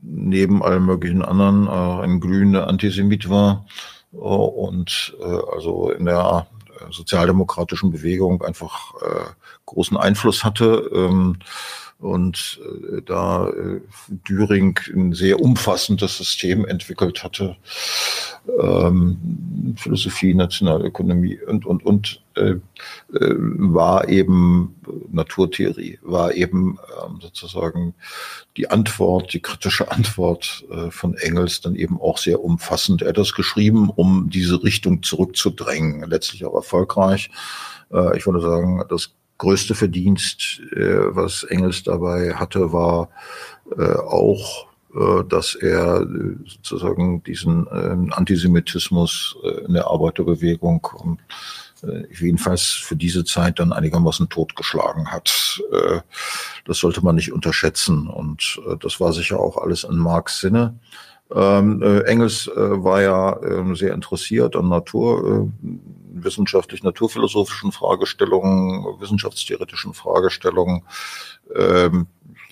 neben allem möglichen anderen äh, ein glühender Antisemit war äh, und äh, also in der äh, sozialdemokratischen Bewegung einfach äh, großen Einfluss hatte. Ähm, und äh, da äh, Düring ein sehr umfassendes System entwickelt hatte, ähm, Philosophie, Nationalökonomie und, und, und, äh, äh, war eben Naturtheorie, war eben ähm, sozusagen die Antwort, die kritische Antwort äh, von Engels dann eben auch sehr umfassend. Er hat das geschrieben, um diese Richtung zurückzudrängen, letztlich auch erfolgreich. Äh, ich würde sagen, das größte Verdienst, äh, was Engels dabei hatte, war äh, auch, äh, dass er äh, sozusagen diesen äh, Antisemitismus äh, in der Arbeiterbewegung äh, jedenfalls für diese Zeit dann einigermaßen totgeschlagen hat. Das sollte man nicht unterschätzen und das war sicher auch alles in Marx Sinne. Ähm, äh, Engels war ja sehr interessiert an Natur, äh, wissenschaftlich naturphilosophischen Fragestellungen, wissenschaftstheoretischen Fragestellungen. Ähm,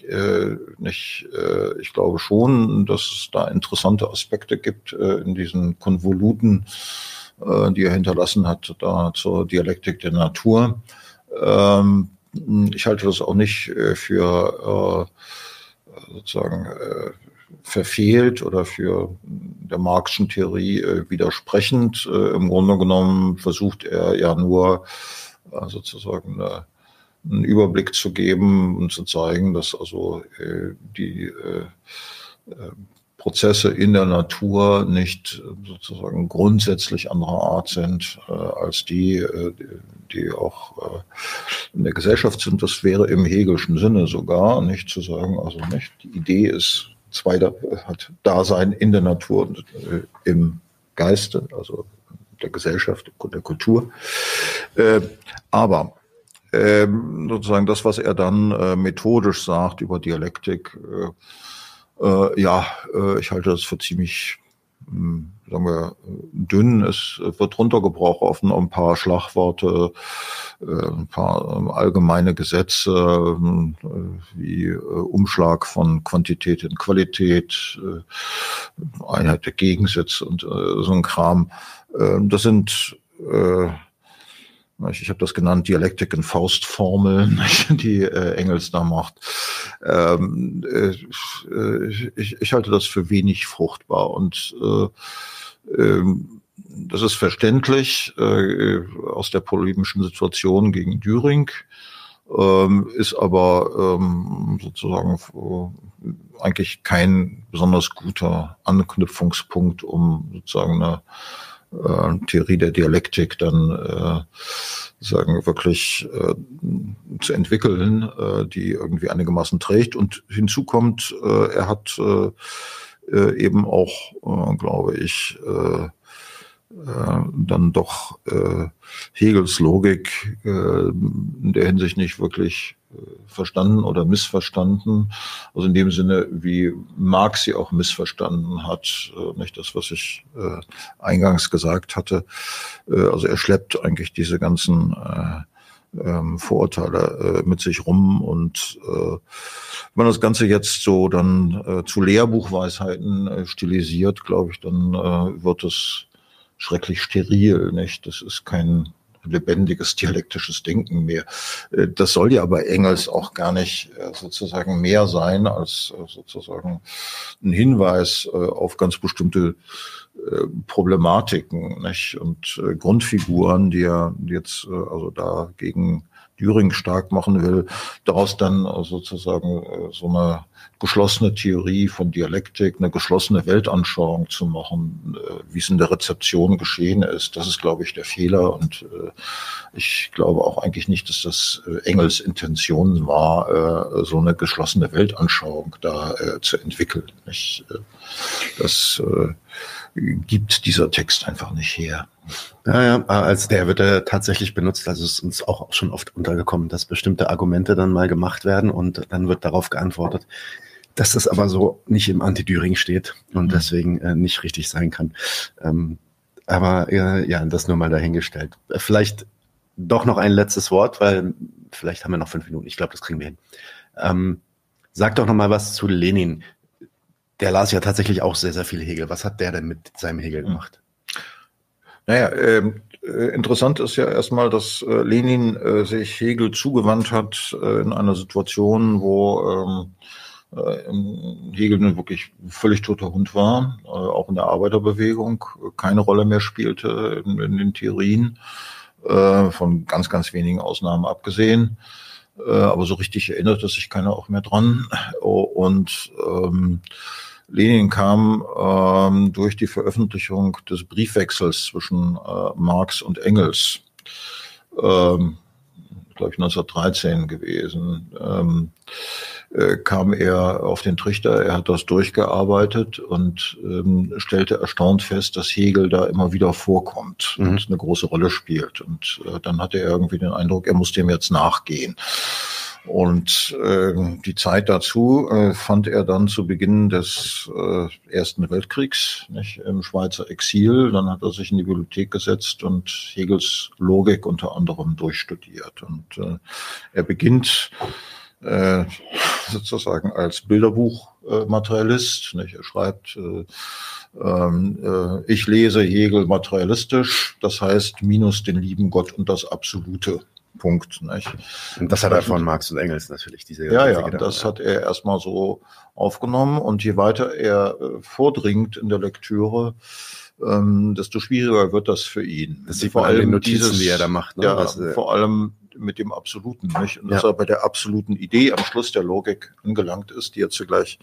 äh, nicht, äh, ich glaube schon, dass es da interessante Aspekte gibt äh, in diesen Konvoluten, äh, die er hinterlassen hat, da zur Dialektik der Natur. Ähm, ich halte das auch nicht äh, für sozusagen äh, verfehlt oder für der Marxischen Theorie äh, widersprechend. Äh, Im Grunde genommen versucht er ja nur äh, sozusagen eine, einen Überblick zu geben und zu zeigen, dass also äh, die äh, äh, Prozesse in der Natur nicht sozusagen grundsätzlich anderer Art sind äh, als die, äh, die auch äh, in der Gesellschaft sind. Das wäre im Hegelschen Sinne sogar, nicht zu sagen, also nicht, die Idee ist zwei hat Dasein in der Natur und äh, im Geiste, also der Gesellschaft, der Kultur. Äh, aber ähm, sozusagen das, was er dann äh, methodisch sagt über Dialektik, ja, ich halte das für ziemlich sagen wir, dünn. Es wird runtergebrochen auf ein paar Schlagworte, äh, ein paar ähm, allgemeine Gesetze äh, wie äh, Umschlag von Quantität in Qualität, Einheit der Gegensätze und so ein Kram. Das sind ich habe das genannt, Dialektik in Faustformeln, die äh, Engels da macht. Ähm, äh, ich, ich halte das für wenig fruchtbar und äh, ähm, das ist verständlich äh, aus der polemischen Situation gegen Düring, ähm, ist aber ähm, sozusagen äh, eigentlich kein besonders guter Anknüpfungspunkt, um sozusagen eine äh, Theorie der Dialektik dann äh, sagen wirklich äh, zu entwickeln, äh, die irgendwie einigermaßen trägt. Und hinzu kommt, äh, er hat äh, äh, eben auch, äh, glaube ich, äh, dann doch äh, Hegels Logik äh, in der Hinsicht nicht wirklich äh, verstanden oder missverstanden. Also in dem Sinne, wie Marx sie auch missverstanden hat, äh, nicht das, was ich äh, eingangs gesagt hatte. Äh, also er schleppt eigentlich diese ganzen äh, ähm, Vorurteile äh, mit sich rum. Und äh, wenn man das Ganze jetzt so dann äh, zu Lehrbuchweisheiten äh, stilisiert, glaube ich, dann äh, wird es schrecklich steril. Nicht? Das ist kein lebendiges dialektisches Denken mehr. Äh, das soll ja aber Engels auch gar nicht äh, sozusagen mehr sein als äh, sozusagen ein Hinweis auf ganz bestimmte Problematiken nicht? und Grundfiguren, die er jetzt also da gegen Düring stark machen will, daraus dann sozusagen so eine geschlossene Theorie von Dialektik, eine geschlossene Weltanschauung zu machen, äh, wie es in der Rezeption geschehen ist. Das ist, glaube ich, der Fehler. Und äh, ich glaube auch eigentlich nicht, dass das äh, Engels Intention war, so eine geschlossene Weltanschauung da zu entwickeln. Das gibt dieser Text einfach nicht her. Ja, ja, als der wird er tatsächlich benutzt. Also es ist uns auch schon oft untergekommen, dass bestimmte Argumente dann mal gemacht werden und dann wird darauf geantwortet, dass das aber so nicht im Anti-Düring steht und mhm. deswegen äh, nicht richtig sein kann. Ähm, aber äh, ja, das nur mal dahingestellt. Vielleicht doch noch ein letztes Wort, weil vielleicht haben wir noch fünf Minuten. Ich glaube, das kriegen wir hin. Ähm, sag doch noch mal was zu Lenin. Der las ja tatsächlich auch sehr, sehr viel Hegel. Was hat der denn mit seinem Hegel mhm. gemacht? Naja, ähm, äh, interessant ist ja erstmal, dass äh, Lenin äh, sich Hegel zugewandt hat äh, in einer Situation, wo ähm, äh, Hegel nun wirklich völlig toter Hund war, äh, auch in der Arbeiterbewegung keine Rolle mehr spielte in, in den Theorien, von ganz, ganz wenigen Ausnahmen abgesehen. Aber so richtig erinnerte sich keiner auch mehr dran. Und ähm, Lenin kam ähm, durch die Veröffentlichung des Briefwechsels zwischen äh, Marx und Engels, ähm, glaube ich 1913 gewesen, ähm, äh, kam er auf den Trichter, er hat das durchgearbeitet und ähm, stellte erstaunt fest, dass Hegel da immer wieder vorkommt mhm. und eine große Rolle spielt. Und äh, dann hatte er irgendwie den Eindruck, er muss dem jetzt nachgehen. Und äh, die Zeit dazu äh, fand er dann zu Beginn des äh, Ersten Weltkriegs nicht, im Schweizer Exil. Dann hat er sich in die Bibliothek gesetzt und Hegels Logik unter anderem durchstudiert. Und äh, er beginnt äh, sozusagen als Bilderbuchmaterialist. Äh, er schreibt, äh, ähm, äh, ich lese Hegel materialistisch, das heißt minus den lieben Gott und das Absolute. Punkt. Nicht? Und das hat er von Marx und Engels natürlich, diese Ja, ja, das hat er erstmal so aufgenommen und je weiter er äh, vordringt in der Lektüre, ähm, desto schwieriger wird das für ihn. Das sieht vor allem Notizen, dieses, die er da macht. Ne? Ja, das, äh, vor allem mit dem Absoluten, nicht? Und ja. dass er bei der absoluten Idee am Schluss der Logik angelangt ist, die er zugleich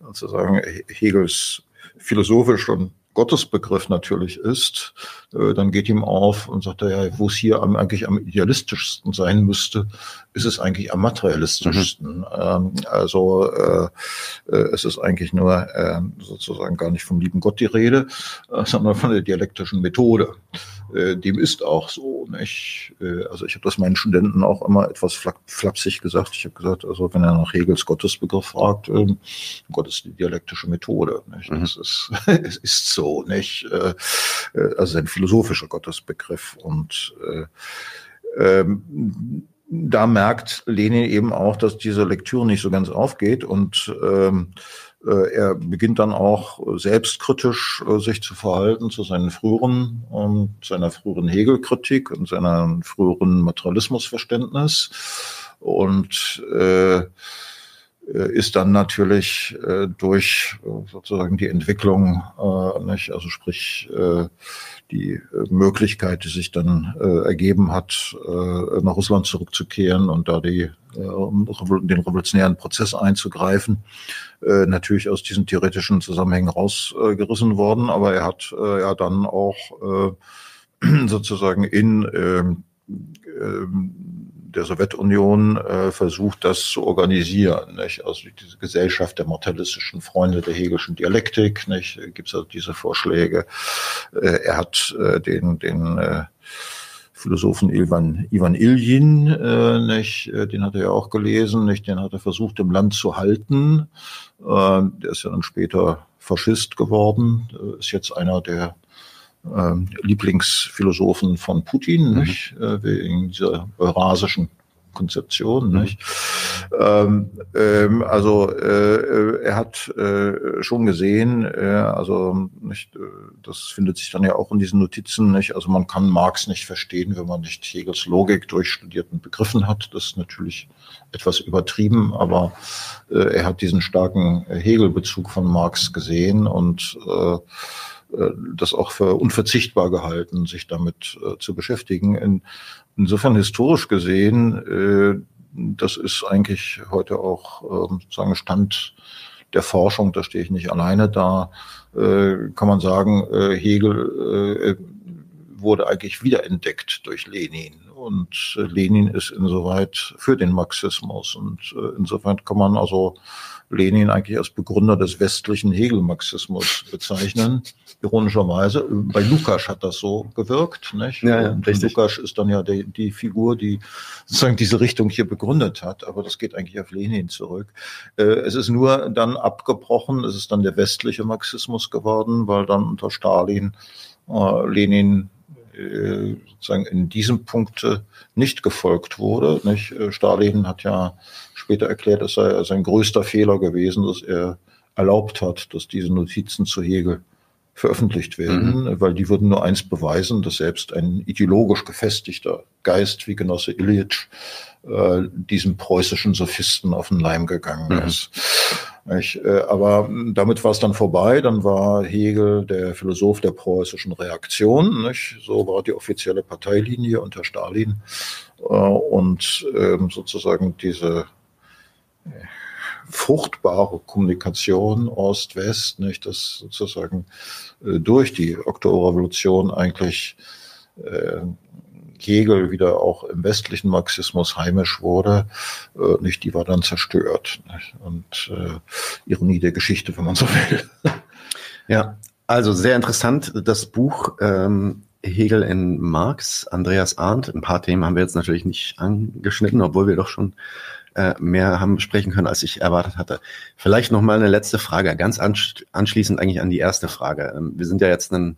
sozusagen Hegels philosophisch und Gottesbegriff natürlich ist, äh, dann geht ihm auf und sagt er, ja, wo es hier am, eigentlich am idealistischsten sein müsste, ist es eigentlich am materialistischsten. Mhm. Ähm, also äh, äh, es ist eigentlich nur äh, sozusagen gar nicht vom lieben Gott die Rede, äh, sondern von der dialektischen Methode. Äh, dem ist auch so. Nicht? Äh, also ich habe das meinen Studenten auch immer etwas flapsig gesagt. Ich habe gesagt, also wenn er nach Hegels Gottesbegriff fragt, äh, Gott ist die dialektische Methode. Nicht? Mhm. Das ist, es ist so, nicht? Äh, äh, also ein philosophischer Gottesbegriff. Und äh, ähm, da merkt Lenin eben auch, dass diese Lektüre nicht so ganz aufgeht und ähm, äh, er beginnt dann auch selbstkritisch äh, sich zu verhalten zu seinen früheren und seiner früheren Hegelkritik und seiner früheren Materialismusverständnis. Und äh, ist dann natürlich äh, durch äh, sozusagen die Entwicklung, äh, nicht, also sprich äh, die äh, Möglichkeit, die sich dann äh, ergeben hat, äh, nach Russland zurückzukehren und da die, äh, den revolutionären Prozess einzugreifen, äh, natürlich aus diesen theoretischen Zusammenhängen rausgerissen worden. Aber er hat äh, ja dann auch äh, sozusagen in äh, äh, der Sowjetunion äh, versucht, das zu organisieren. Nicht? Also diese Gesellschaft der mortalistischen Freunde der Hegelschen Dialektik, nicht? gibt es also diese Vorschläge. Äh, er hat äh, den, den äh, Philosophen Ivan, Ivan Iljin, äh, nicht? Äh, den hat er ja auch gelesen, nicht? den hat er versucht im Land zu halten. Äh, der ist ja dann später Faschist geworden, äh, ist jetzt einer der ähm, Lieblingsphilosophen von Putin, mhm. nicht? Äh, wegen dieser eurasischen Konzeption. Mhm. Nicht? Ähm, ähm, also äh, er hat äh, schon gesehen, äh, also nicht, äh, das findet sich dann ja auch in diesen Notizen, nicht? Also man kann Marx nicht verstehen, wenn man nicht Hegels Logik durchstudierten begriffen hat. Das ist natürlich etwas übertrieben, aber äh, er hat diesen starken Hegel-Bezug von Marx gesehen und äh, äh, das auch für unverzichtbar gehalten, sich damit äh, zu beschäftigen. In, insofern historisch gesehen, äh, das ist eigentlich heute auch äh, sagen Stand der Forschung, da stehe ich nicht alleine da, äh, kann man sagen, äh, Hegel äh, wurde eigentlich wiederentdeckt durch Lenin. Und äh, Lenin ist insoweit für den Marxismus. Und äh, insofern kann man also Lenin eigentlich als Begründer des westlichen Hegel-Marxismus bezeichnen. Ironischerweise, bei Lukas hat das so gewirkt. Nicht? Ja, ja, und Lukas ist dann ja die, die Figur, die sozusagen diese Richtung hier begründet hat. Aber das geht eigentlich auf Lenin zurück. Äh, es ist nur dann abgebrochen, es ist dann der westliche Marxismus geworden, weil dann unter Stalin äh, Lenin äh, sozusagen in diesem Punkt nicht gefolgt wurde. Nicht? Stalin hat ja später erklärt, es sei sein größter Fehler gewesen, dass er erlaubt hat, dass diese Notizen zu Hegel veröffentlicht werden, mhm. weil die würden nur eins beweisen, dass selbst ein ideologisch gefestigter Geist wie Genosse Ilyich äh, diesem preußischen Sophisten auf den Leim gegangen mhm. ist. Ich, äh, aber damit war es dann vorbei. Dann war Hegel der Philosoph der preußischen Reaktion. Nicht? So war die offizielle Parteilinie unter Stalin. Äh, und ähm, sozusagen diese fruchtbare Kommunikation Ost-West, nicht, dass sozusagen äh, durch die Oktoberrevolution eigentlich äh, Hegel wieder auch im westlichen Marxismus heimisch wurde, äh, nicht, die war dann zerstört. Nicht? Und äh, Ironie der Geschichte, wenn man so will. Ja, also sehr interessant, das Buch ähm, Hegel in Marx, Andreas Arndt. Ein paar Themen haben wir jetzt natürlich nicht angeschnitten, obwohl wir doch schon äh, mehr haben sprechen können, als ich erwartet hatte. Vielleicht noch mal eine letzte Frage, ganz anschließend eigentlich an die erste Frage. Ähm, wir sind ja jetzt ein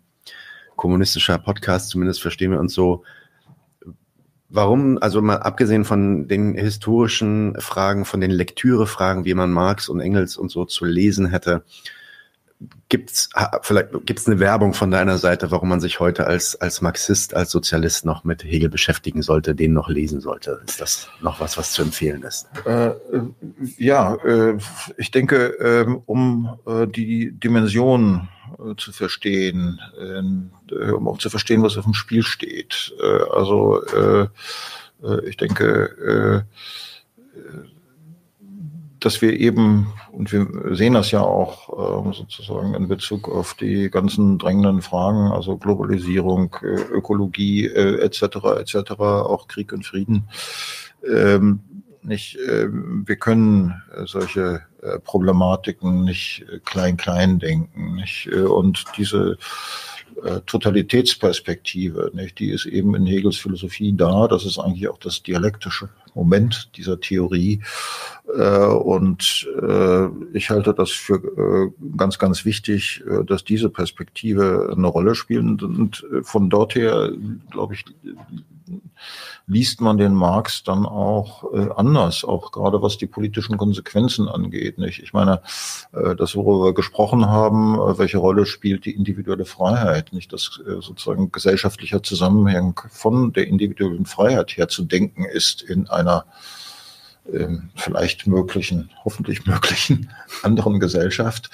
kommunistischer Podcast, zumindest verstehen wir uns so. Warum, also mal abgesehen von den historischen Fragen, von den Lektürefragen, wie man Marx und Engels und so zu lesen hätte, gibt's vielleicht gibt's eine Werbung von deiner Seite, warum man sich heute als als Marxist, als Sozialist noch mit Hegel beschäftigen sollte, den noch lesen sollte? Ist das noch was, was zu empfehlen ist? Äh, ja, äh, ich denke, äh, um äh, die Dimension äh, zu verstehen, äh, um auch zu verstehen, was auf dem Spiel steht. also ich denke dass wir eben, und wir sehen das ja auch äh, sozusagen in Bezug auf die ganzen drängenden Fragen, also Globalisierung, äh, Ökologie äh, etc. etc., auch Krieg und Frieden. Ähm, nicht, äh, wir können äh, solche äh, Problematiken nicht äh, klein klein denken, nicht? Äh, und diese äh, Totalitätsperspektive, nicht? die ist eben in Hegels Philosophie da. Das ist eigentlich auch das dialektische Moment dieser Theorie. Äh, und äh, ich halte das für ganz, ganz wichtig, dass diese Perspektive eine Rolle spielt. Und von dort her, glaube ich, liest man den Marx dann auch äh, anders, auch gerade was die politischen Konsequenzen angeht. Nicht? Ich meine, äh, das, worüber wir gesprochen haben, äh, welche Rolle spielt die individuelle Freiheit, nicht das äh, sozusagen gesellschaftlicher Zusammenhang von der individuellen Freiheit her zu denken ist in einer vielleicht möglichen, hoffentlich möglichen anderen Gesellschaft,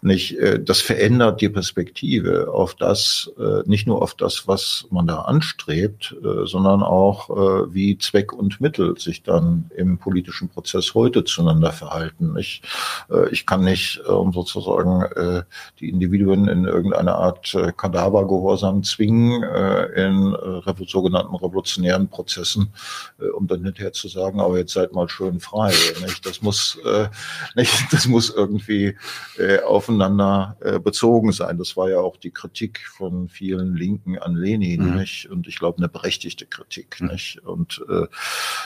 nicht, äh, das verändert die Perspektive auf das, äh, nicht nur auf das, was man da anstrebt, äh, sondern auch, wie Zweck und Mittel sich dann im politischen Prozess heute zueinander verhalten. Ich, ich kann nicht ähm, sozusagen die Individuen in irgendeine Art Kadavergehorsam zwingen in sogenannten revolutionären Prozessen, um dann hinterher zu sagen, aber jetzt seid mal schön frei. Nicht? Das muss, äh, nicht, das muss irgendwie äh, aufeinander äh, bezogen sein. Das war ja auch die Kritik von vielen Linken an Lenin, mhm. nicht? Und ich glaube eine berechtigte Kritik, mhm. nicht? Und äh,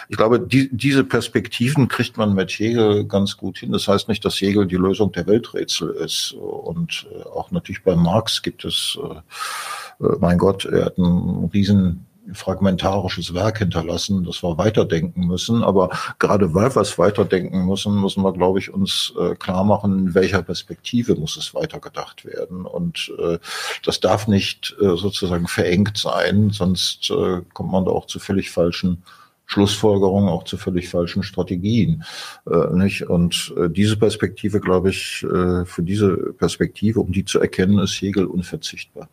ich glaube, die, diese Perspektiven kriegt man mit Hegel ganz gut hin. Das heißt nicht, dass Hegel die Lösung der Welträtsel ist. Und äh, auch natürlich bei Marx gibt es, äh, äh mein Gott, er hat einen riesen fragmentarisches Werk hinterlassen, das wir weiterdenken müssen. Aber gerade weil wir es weiterdenken müssen, müssen wir, glaube ich, uns äh, klar machen, in welcher Perspektive muss es weitergedacht werden. Und äh, das darf nicht äh, sozusagen verengt sein, sonst äh, kommt man da auch zu völlig falschen Schlussfolgerungen, auch zu völlig falschen Strategien. Äh, nicht? Und äh, diese Perspektive, glaube ich, äh, für diese Perspektive, um die zu erkennen, ist Hegel unverzichtbar.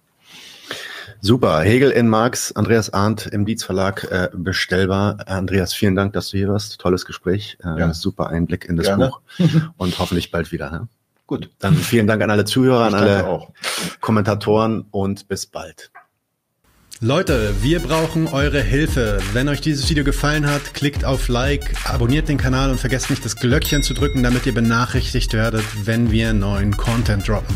Super. Hegel in Marx, Andreas Arndt im Dietz Verlag äh, bestellbar. Andreas, vielen Dank, dass du hier warst. Tolles Gespräch. Äh, ja. Super Einblick in das Gerne. Buch. Und hoffentlich bald wieder. Ja? Gut. Dann vielen Dank an alle Zuhörer, an alle auch. Kommentatoren und bis bald. Leute, wir brauchen eure Hilfe. Wenn euch dieses Video gefallen hat, klickt auf Like, abonniert den Kanal und vergesst nicht das Glöckchen zu drücken, damit ihr benachrichtigt werdet, wenn wir neuen Content droppen.